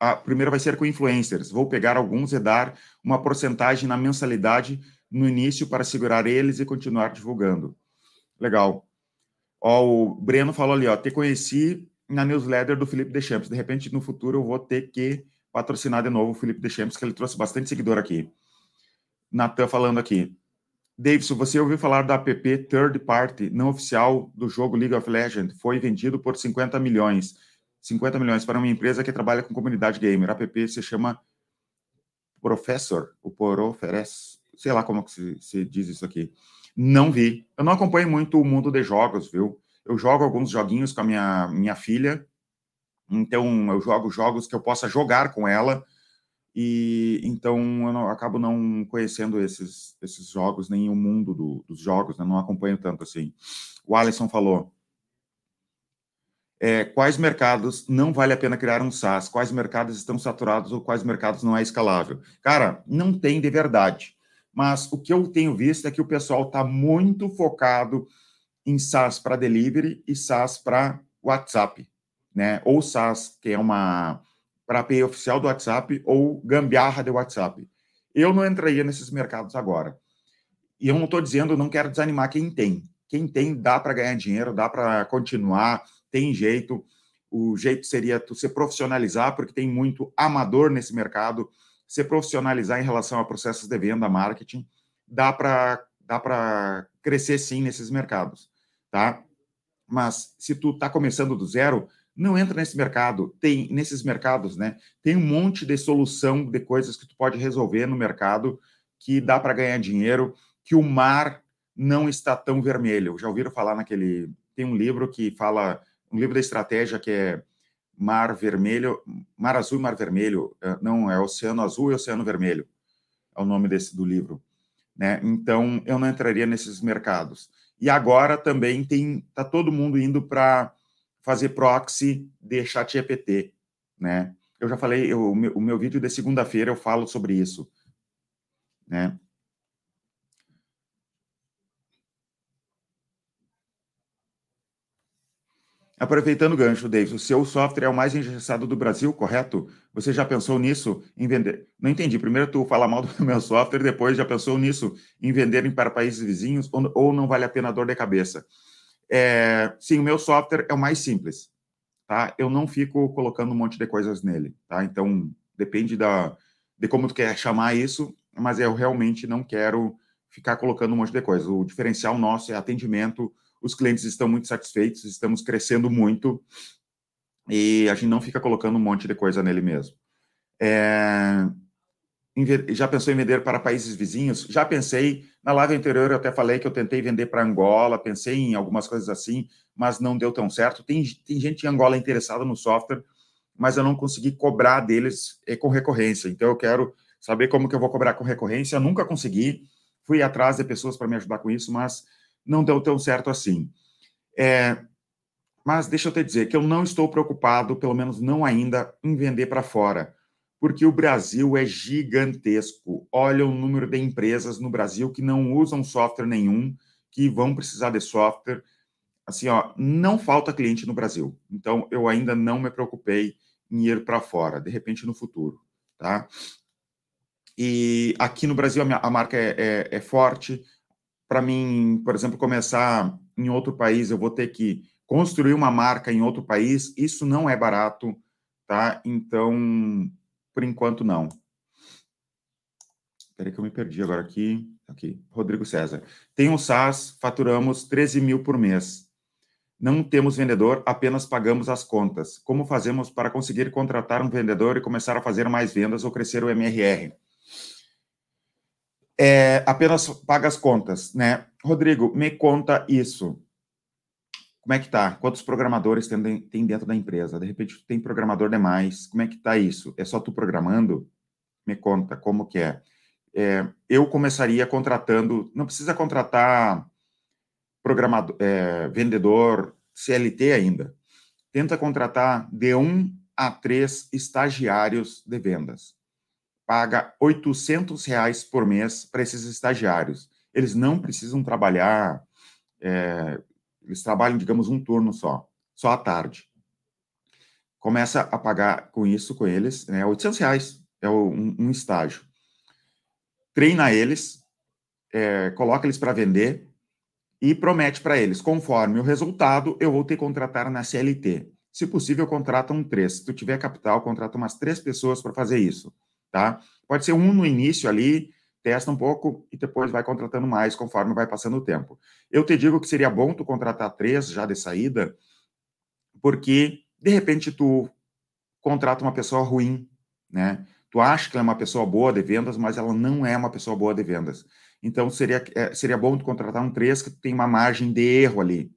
a, primeiro vai ser com influencers. Vou pegar alguns e dar uma porcentagem na mensalidade no início para segurar eles e continuar divulgando. Legal. Ó, o Breno falou ali, ó, te conheci na newsletter do Felipe Deschamps. De repente, no futuro, eu vou ter que patrocinar de novo o Felipe Deschamps, que ele trouxe bastante seguidor aqui. Natan falando aqui. Davidson, você ouviu falar da app third party não oficial do jogo League of Legends? Foi vendido por 50 milhões. 50 milhões para uma empresa que trabalha com comunidade gamer. A app se chama Professor, o Poroferes, sei lá como que se, se, diz isso aqui. Não vi. Eu não acompanho muito o mundo de jogos, viu? Eu jogo alguns joguinhos com a minha, minha filha, então eu jogo jogos que eu possa jogar com ela, e então eu não, acabo não conhecendo esses, esses jogos, nem o mundo do, dos jogos, né? não acompanho tanto assim. O Alisson falou, é, quais mercados não vale a pena criar um SaaS, quais mercados estão saturados ou quais mercados não é escalável. Cara, não tem de verdade. Mas o que eu tenho visto é que o pessoal está muito focado em SaaS para delivery e SaaS para WhatsApp, né? Ou SaaS, que é uma para API oficial do WhatsApp, ou gambiarra de WhatsApp. Eu não entraria nesses mercados agora. E eu não estou dizendo, não quero desanimar quem tem. Quem tem, dá para ganhar dinheiro, dá para continuar, tem jeito. O jeito seria tu se profissionalizar, porque tem muito amador nesse mercado, se profissionalizar em relação a processos de venda, marketing. Dá para dá para crescer sim nesses mercados, tá? Mas se tu está começando do zero, não entra nesse mercado. Tem nesses mercados, né? Tem um monte de solução de coisas que tu pode resolver no mercado que dá para ganhar dinheiro, que o mar não está tão vermelho. Já ouviram falar naquele tem um livro que fala um livro da estratégia que é Mar Vermelho, Mar Azul e Mar Vermelho, eh, não é Oceano Azul e Oceano Vermelho. É o nome desse do livro, né? Então eu não entraria nesses mercados. E agora também tem tá todo mundo indo para fazer proxy de chat EPT, né? Eu já falei, eu, o, meu, o meu vídeo de segunda-feira eu falo sobre isso, né? Aproveitando o gancho, Davis, o seu software é o mais engessado do Brasil, correto? Você já pensou nisso em vender? Não entendi. Primeiro tu fala mal do meu software, depois já pensou nisso em venderem para países vizinhos ou, não vale a pena dor de cabeça? É, sim, o meu software é o mais simples, tá? Eu não fico colocando um monte de coisas nele, tá? Então depende da de como tu quer chamar isso, mas eu realmente não quero ficar colocando um monte de coisa. O diferencial nosso é atendimento os clientes estão muito satisfeitos, estamos crescendo muito e a gente não fica colocando um monte de coisa nele mesmo. É, já pensou em vender para países vizinhos? Já pensei. Na live anterior eu até falei que eu tentei vender para Angola, pensei em algumas coisas assim, mas não deu tão certo. Tem, tem gente em Angola interessada no software, mas eu não consegui cobrar deles é, com recorrência. Então eu quero saber como que eu vou cobrar com recorrência. Eu nunca consegui. Fui atrás de pessoas para me ajudar com isso, mas não deu tão certo assim. É, mas deixa eu te dizer que eu não estou preocupado, pelo menos não ainda, em vender para fora, porque o Brasil é gigantesco. Olha o número de empresas no Brasil que não usam software nenhum, que vão precisar de software. Assim, ó, não falta cliente no Brasil. Então, eu ainda não me preocupei em ir para fora, de repente no futuro, tá? E aqui no Brasil a, minha, a marca é, é, é forte, para mim, por exemplo, começar em outro país, eu vou ter que construir uma marca em outro país, isso não é barato, tá? Então, por enquanto, não. Espera que eu me perdi agora aqui. Aqui, Rodrigo César. Tem um SaaS, faturamos 13 mil por mês. Não temos vendedor, apenas pagamos as contas. Como fazemos para conseguir contratar um vendedor e começar a fazer mais vendas ou crescer o MRR? É, apenas paga as contas, né? Rodrigo, me conta isso. Como é que tá? Quantos programadores tem, tem dentro da empresa? De repente tem programador demais. Como é que tá isso? É só tu programando? Me conta como que é. é eu começaria contratando, não precisa contratar programador, é, vendedor CLT ainda. Tenta contratar de um a três estagiários de vendas paga 800 reais por mês para esses estagiários. Eles não precisam trabalhar, é, eles trabalham, digamos, um turno só, só à tarde. Começa a pagar com isso, com eles, né, 800 reais é um, um estágio. Treina eles, é, coloca eles para vender e promete para eles, conforme o resultado, eu vou que contratar na CLT. Se possível, contrata um três. Se tu tiver capital, contrata umas três pessoas para fazer isso tá? Pode ser um no início ali, testa um pouco e depois vai contratando mais conforme vai passando o tempo. Eu te digo que seria bom tu contratar três já de saída, porque de repente tu contrata uma pessoa ruim, né? Tu acha que ela é uma pessoa boa de vendas, mas ela não é uma pessoa boa de vendas. Então seria, é, seria bom tu contratar um três que tem uma margem de erro ali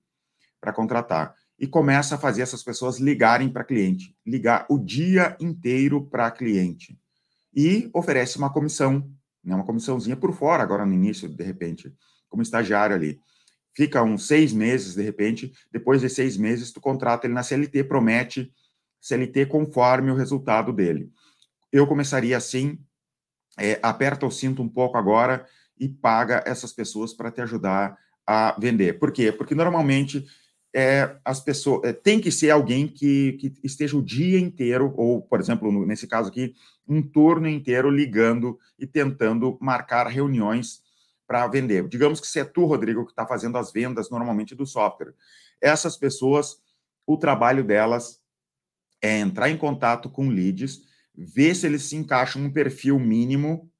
para contratar. E começa a fazer essas pessoas ligarem para cliente, ligar o dia inteiro para cliente e oferece uma comissão, né, uma comissãozinha por fora, agora no início, de repente, como estagiário ali. Fica uns seis meses, de repente, depois de seis meses, tu contrata ele na CLT, promete CLT conforme o resultado dele. Eu começaria assim, é, aperta o cinto um pouco agora e paga essas pessoas para te ajudar a vender. Por quê? Porque normalmente é, as pessoas é, tem que ser alguém que, que esteja o dia inteiro, ou, por exemplo, no, nesse caso aqui, um turno inteiro ligando e tentando marcar reuniões para vender. Digamos que se é tu, Rodrigo, que está fazendo as vendas normalmente do software. Essas pessoas, o trabalho delas é entrar em contato com leads, ver se eles se encaixam no perfil mínimo,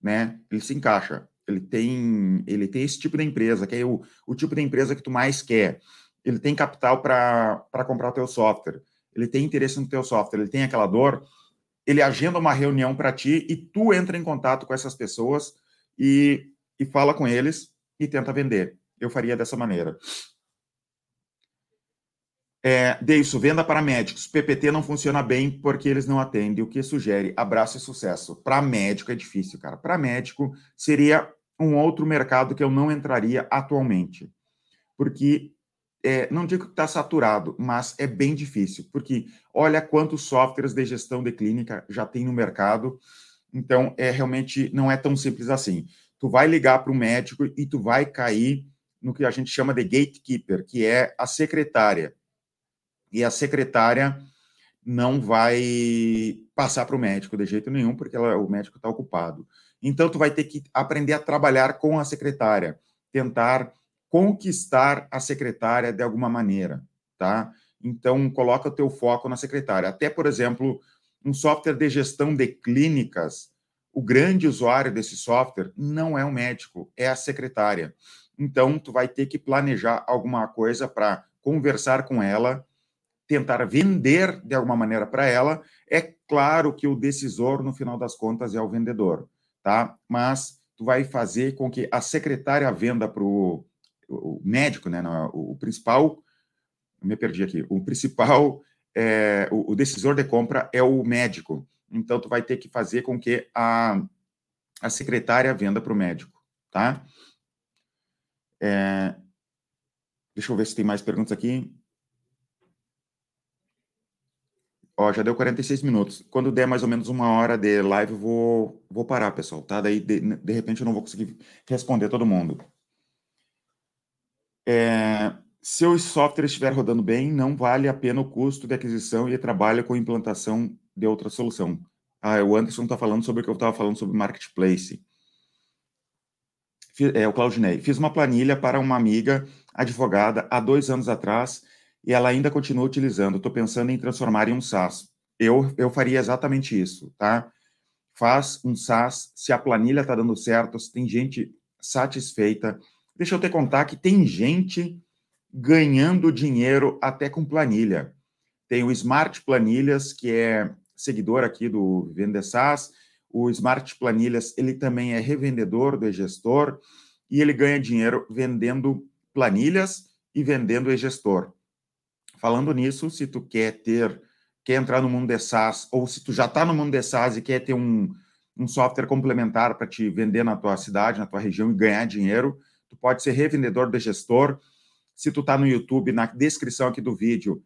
né? Ele se encaixa. Ele tem, ele tem esse tipo de empresa, que é o, o tipo de empresa que tu mais quer. Ele tem capital para comprar o teu software. Ele tem interesse no teu software. Ele tem aquela dor. Ele agenda uma reunião para ti e tu entra em contato com essas pessoas e, e fala com eles e tenta vender. Eu faria dessa maneira. É, Deilson, venda para médicos. PPT não funciona bem porque eles não atendem. O que sugere? Abraço e sucesso. Para médico é difícil, cara. Para médico seria um outro mercado que eu não entraria atualmente. Porque, é, não digo que está saturado, mas é bem difícil. Porque olha quantos softwares de gestão de clínica já tem no mercado. Então, é realmente não é tão simples assim. Tu vai ligar para o médico e tu vai cair no que a gente chama de gatekeeper, que é a secretária e a secretária não vai passar para o médico de jeito nenhum, porque ela, o médico está ocupado. Então, tu vai ter que aprender a trabalhar com a secretária, tentar conquistar a secretária de alguma maneira, tá? Então, coloca o teu foco na secretária. Até, por exemplo, um software de gestão de clínicas, o grande usuário desse software não é o médico, é a secretária. Então, tu vai ter que planejar alguma coisa para conversar com ela, tentar vender de alguma maneira para ela. É claro que o decisor, no final das contas, é o vendedor, tá? Mas tu vai fazer com que a secretária venda para o médico, né? O, o, principal, me perdi aqui, o principal, é, o, o decisor de compra é o médico. Então, tu vai ter que fazer com que a, a secretária venda para o médico, tá? É, deixa eu ver se tem mais perguntas aqui. Ó, já deu 46 minutos. Quando der mais ou menos uma hora de live, eu vou, vou parar, pessoal, tá? Daí, de, de repente, eu não vou conseguir responder todo mundo. É, se o software estiver rodando bem, não vale a pena o custo de aquisição e trabalho com implantação de outra solução. Ah, o Anderson está falando sobre o que eu estava falando sobre Marketplace. É, o Claudinei. Fiz uma planilha para uma amiga advogada há dois anos atrás e ela ainda continua utilizando. Estou pensando em transformar em um SaaS. Eu, eu faria exatamente isso, tá? Faz um SaaS, se a planilha está dando certo, se tem gente satisfeita. Deixa eu te contar que tem gente ganhando dinheiro até com planilha. Tem o Smart Planilhas, que é seguidor aqui do Vende SaaS. O Smart Planilhas, ele também é revendedor do e-gestor e ele ganha dinheiro vendendo planilhas e vendendo e-gestor. Falando nisso, se tu quer ter, quer entrar no mundo de SaaS, ou se tu já está no mundo de SaaS e quer ter um, um software complementar para te vender na tua cidade, na tua região e ganhar dinheiro, tu pode ser revendedor de gestor. Se tu está no YouTube, na descrição aqui do vídeo,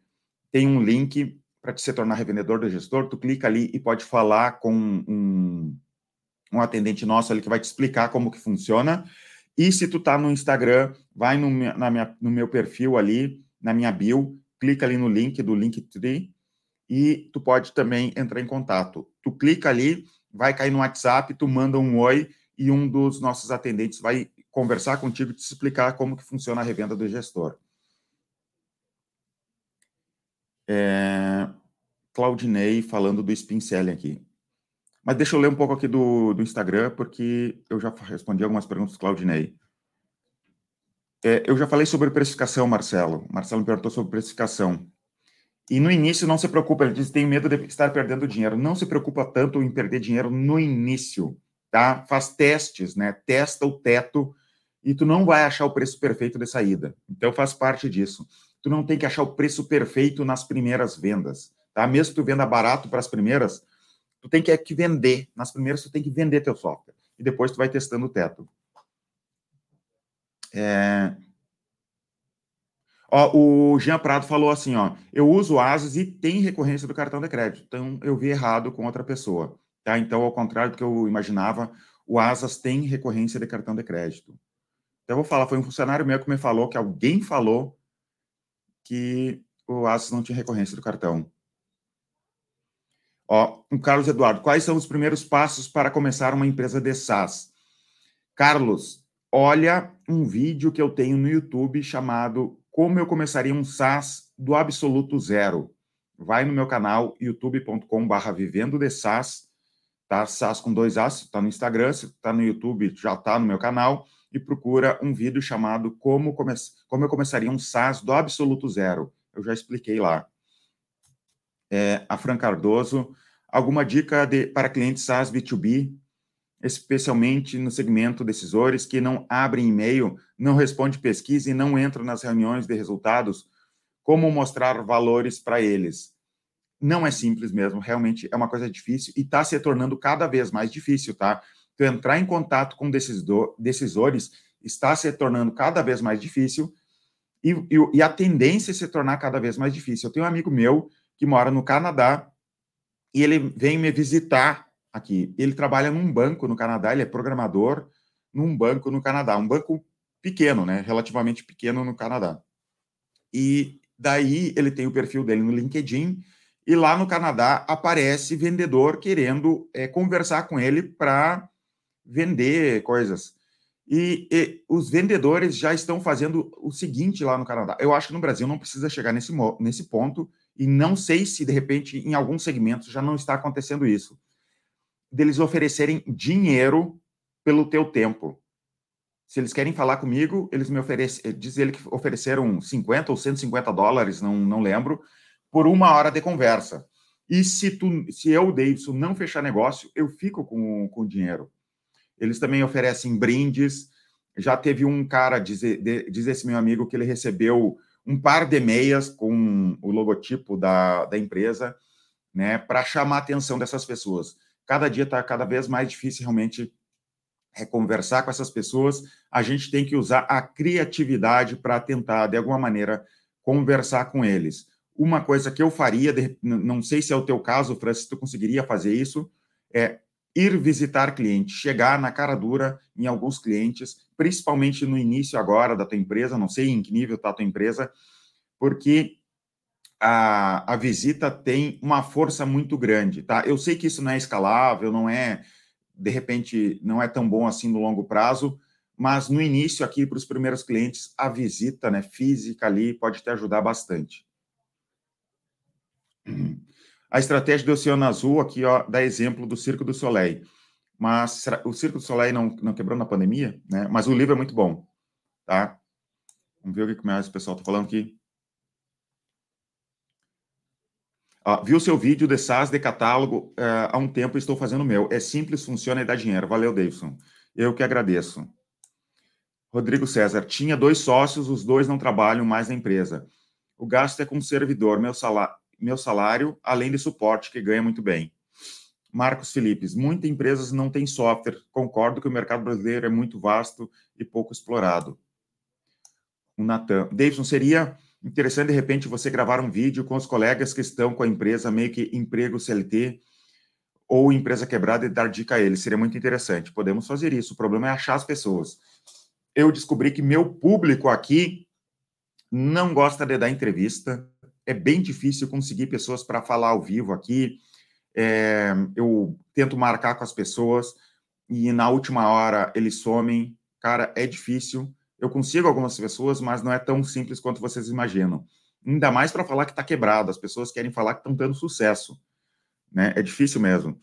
tem um link para te se tornar revendedor de gestor. Tu clica ali e pode falar com um, um atendente nosso ali que vai te explicar como que funciona. E se tu está no Instagram, vai no, na minha, no meu perfil ali, na minha bio, clica ali no link do Linktree e tu pode também entrar em contato. Tu clica ali, vai cair no WhatsApp, tu manda um oi e um dos nossos atendentes vai conversar contigo e te explicar como que funciona a revenda do gestor. É... Claudinei falando do Spin Selling aqui. Mas deixa eu ler um pouco aqui do, do Instagram, porque eu já respondi algumas perguntas do Claudinei. É, eu já falei sobre precificação, Marcelo. Marcelo me perguntou sobre precificação. E no início não se preocupa, ele diz, tem medo de estar perdendo dinheiro. Não se preocupa tanto em perder dinheiro no início, tá? Faz testes, né? Testa o teto e tu não vai achar o preço perfeito de saída. Então faz parte disso. Tu não tem que achar o preço perfeito nas primeiras vendas, tá? Mesmo que tu venda barato para as primeiras, tu tem que, é que vender. Nas primeiras tu tem que vender teu software e depois tu vai testando o teto. É... Ó, o Jean Prado falou assim, ó, eu uso Asas e tem recorrência do cartão de crédito, então eu vi errado com outra pessoa, tá? Então, ao contrário do que eu imaginava, o Asas tem recorrência de cartão de crédito. Então, eu vou falar, foi um funcionário meu que me falou, que alguém falou que o Asas não tinha recorrência do cartão. Ó, o Carlos Eduardo, quais são os primeiros passos para começar uma empresa de SaaS? Carlos, olha um vídeo que eu tenho no YouTube chamado Como eu começaria um SaaS do absoluto zero. Vai no meu canal youtube.com/barra vivendo de SaaS, tá? SaaS com dois As, está no Instagram, se está no YouTube, já está no meu canal, e procura um vídeo chamado Como, come Como eu começaria um SaaS do absoluto zero. Eu já expliquei lá. É, a Fran Cardoso, alguma dica de, para clientes SaaS B2B, especialmente no segmento decisores que não abrem e-mail, não respondem pesquisa e não entram nas reuniões de resultados, como mostrar valores para eles? Não é simples mesmo, realmente é uma coisa difícil e está se tornando cada vez mais difícil, tá? Tu entrar em contato com decisor, decisores está se tornando cada vez mais difícil e, e, e a tendência é se tornar cada vez mais difícil. Eu tenho um amigo meu que mora no Canadá e ele vem me visitar aqui. Ele trabalha num banco no Canadá, ele é programador num banco no Canadá, um banco pequeno, né? Relativamente pequeno no Canadá. E daí ele tem o perfil dele no LinkedIn e lá no Canadá aparece vendedor querendo é, conversar com ele para vender coisas. E, e, os vendedores já estão fazendo o seguinte lá no Canadá. Eu acho que no Brasil não precisa chegar nesse, nesse ponto, e não sei se de repente em alguns segmentos já não está acontecendo isso. Deles oferecerem dinheiro pelo teu tempo. Se eles querem falar comigo, eles me oferecem, diz ele que ofereceram 50 ou 150 dólares, não, não lembro, por uma hora de conversa. E se, tu, se eu, Davidson, não fechar negócio, eu fico com, com o dinheiro. Eles também oferecem brindes. Já teve um cara, diz, diz esse meu amigo, que ele recebeu um par de meias com o logotipo da, da empresa, né, para chamar a atenção dessas pessoas. Cada dia está cada vez mais difícil realmente conversar com essas pessoas. A gente tem que usar a criatividade para tentar, de alguma maneira, conversar com eles. Uma coisa que eu faria, não sei se é o teu caso, Francis, tu conseguiria fazer isso, é ir visitar clientes, chegar na cara dura em alguns clientes, principalmente no início agora da tua empresa, não sei em que nível está a tua empresa, porque a, a visita tem uma força muito grande, tá? Eu sei que isso não é escalável, não é, de repente, não é tão bom assim no longo prazo, mas no início aqui, para os primeiros clientes, a visita né, física ali pode te ajudar bastante. A estratégia do Oceano Azul aqui, ó, dá exemplo do Circo do Soleil. Mas o Circo do Soleil não, não quebrou na pandemia, né? Mas o livro é muito bom, tá? Vamos ver o que mais o pessoal está falando aqui. Viu seu vídeo de SaaS de catálogo uh, há um tempo estou fazendo o meu. É simples, funciona e dá dinheiro. Valeu, Davidson. Eu que agradeço. Rodrigo César, tinha dois sócios, os dois não trabalham mais na empresa. O gasto é com servidor, meu salário, meu salário, além de suporte, que ganha muito bem. Marcos Filipes, muitas empresas não têm software. Concordo que o mercado brasileiro é muito vasto e pouco explorado. O Natan. Davidson, seria interessante, de repente, você gravar um vídeo com os colegas que estão com a empresa, meio que emprego CLT ou empresa quebrada e dar dica a eles. Seria muito interessante. Podemos fazer isso. O problema é achar as pessoas. Eu descobri que meu público aqui não gosta de dar entrevista, é bem difícil conseguir pessoas para falar ao vivo aqui. É, eu tento marcar com as pessoas e na última hora eles somem. Cara, é difícil. Eu consigo algumas pessoas, mas não é tão simples quanto vocês imaginam. Ainda mais para falar que está quebrado. As pessoas querem falar que estão tendo sucesso. Né? É difícil mesmo.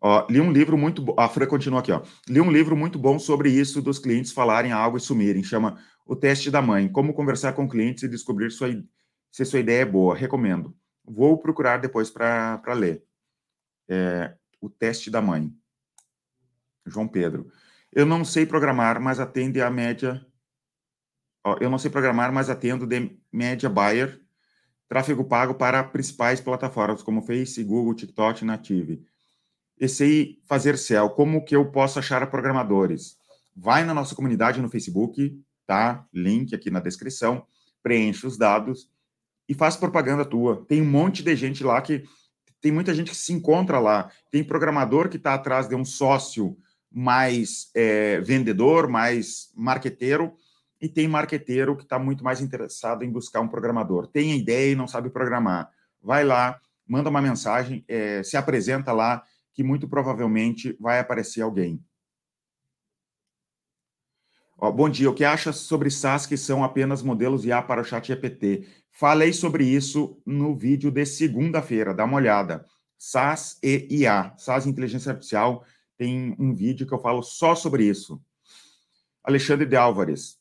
Ó, li um livro muito bom. A Fran continua aqui, ó. Li um livro muito bom sobre isso dos clientes falarem algo e sumirem. Chama O Teste da Mãe: Como conversar com clientes e descobrir sua, se sua ideia é boa. Recomendo. Vou procurar depois para ler. É, o Teste da Mãe. João Pedro. Eu não sei programar, mas atende a média. Eu não sei programar, mas atendo de média buyer, tráfego pago para principais plataformas como Face, Google, TikTok, Native esse fazer céu, como que eu posso achar programadores? Vai na nossa comunidade no Facebook, tá? Link aqui na descrição, preenche os dados e faz propaganda tua. Tem um monte de gente lá que tem muita gente que se encontra lá. Tem programador que está atrás de um sócio mais é, vendedor, mais marqueteiro, e tem marqueteiro que está muito mais interessado em buscar um programador. Tem a ideia e não sabe programar. Vai lá, manda uma mensagem, é, se apresenta lá que muito provavelmente vai aparecer alguém. Ó, bom dia, o que acha sobre SaaS que são apenas modelos IA para o chat GPT? Falei sobre isso no vídeo de segunda-feira, dá uma olhada. SaaS e IA. SaaS Inteligência Artificial tem um vídeo que eu falo só sobre isso. Alexandre de Álvares.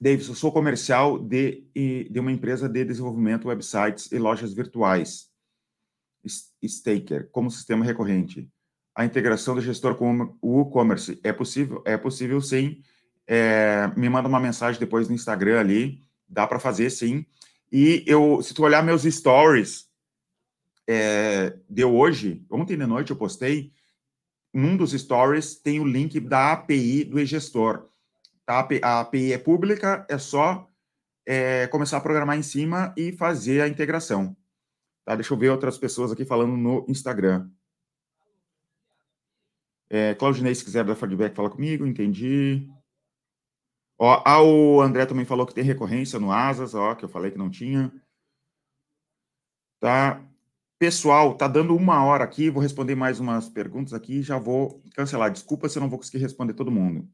Davis, eu sou comercial de, de uma empresa de desenvolvimento websites e lojas virtuais. Staker, como sistema recorrente. A integração do gestor com o e-commerce é possível? É possível, sim. É, me manda uma mensagem depois no Instagram ali. Dá para fazer, sim. E eu, se tu olhar meus stories é, de hoje, ontem de noite eu postei, num dos stories tem o link da API do e-gestor. Tá? A API é pública, é só é, começar a programar em cima e fazer a integração. Tá? Deixa eu ver outras pessoas aqui falando no Instagram. É, Claudinei, se quiser dar feedback, fala comigo, entendi. Ó, ah, o André também falou que tem recorrência no Asas, ó, que eu falei que não tinha. Tá? Pessoal, tá dando uma hora aqui, vou responder mais umas perguntas aqui já vou cancelar. Desculpa se eu não vou conseguir responder todo mundo.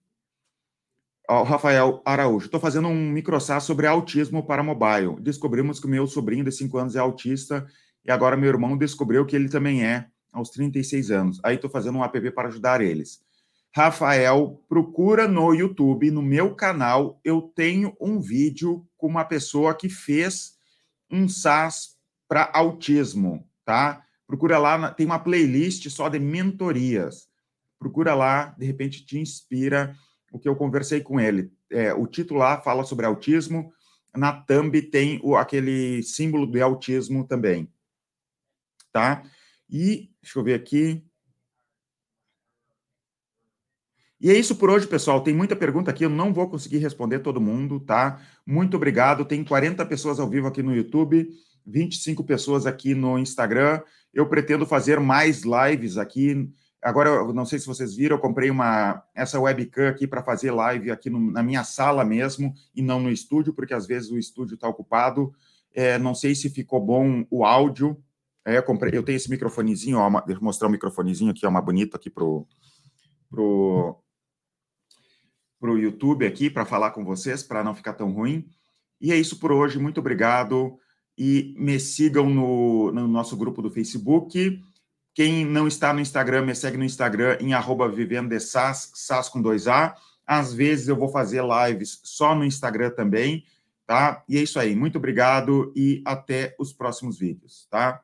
Ó, Rafael Araújo, estou fazendo um microsat sobre autismo para mobile. Descobrimos que o meu sobrinho de 5 anos é autista e agora meu irmão descobriu que ele também é, aos 36 anos. Aí estou fazendo um app para ajudar eles. Rafael, procura no YouTube, no meu canal, eu tenho um vídeo com uma pessoa que fez um SaaS para autismo tá? Procura lá, tem uma playlist só de mentorias. Procura lá, de repente te inspira o que eu conversei com ele. É, o título lá fala sobre autismo, na thumb tem o, aquele símbolo do autismo também, tá? E, deixa eu ver aqui. E é isso por hoje, pessoal. Tem muita pergunta aqui, eu não vou conseguir responder todo mundo, tá? Muito obrigado. Tem 40 pessoas ao vivo aqui no YouTube. 25 pessoas aqui no Instagram. Eu pretendo fazer mais lives aqui. Agora, não sei se vocês viram, eu comprei uma essa webcam aqui para fazer live aqui no, na minha sala mesmo e não no estúdio, porque às vezes o estúdio está ocupado. É, não sei se ficou bom o áudio. É, eu, comprei, eu tenho esse microfonezinho, ó, uma, deixa eu mostrar o microfonezinho aqui, ó, uma bonita aqui pro pro pro YouTube aqui para falar com vocês, para não ficar tão ruim. E é isso por hoje. Muito obrigado e me sigam no, no nosso grupo do Facebook. Quem não está no Instagram, me segue no Instagram em arroba vivendo de SAS, SAS com dois A. Às vezes eu vou fazer lives só no Instagram também, tá? E é isso aí. Muito obrigado e até os próximos vídeos, tá?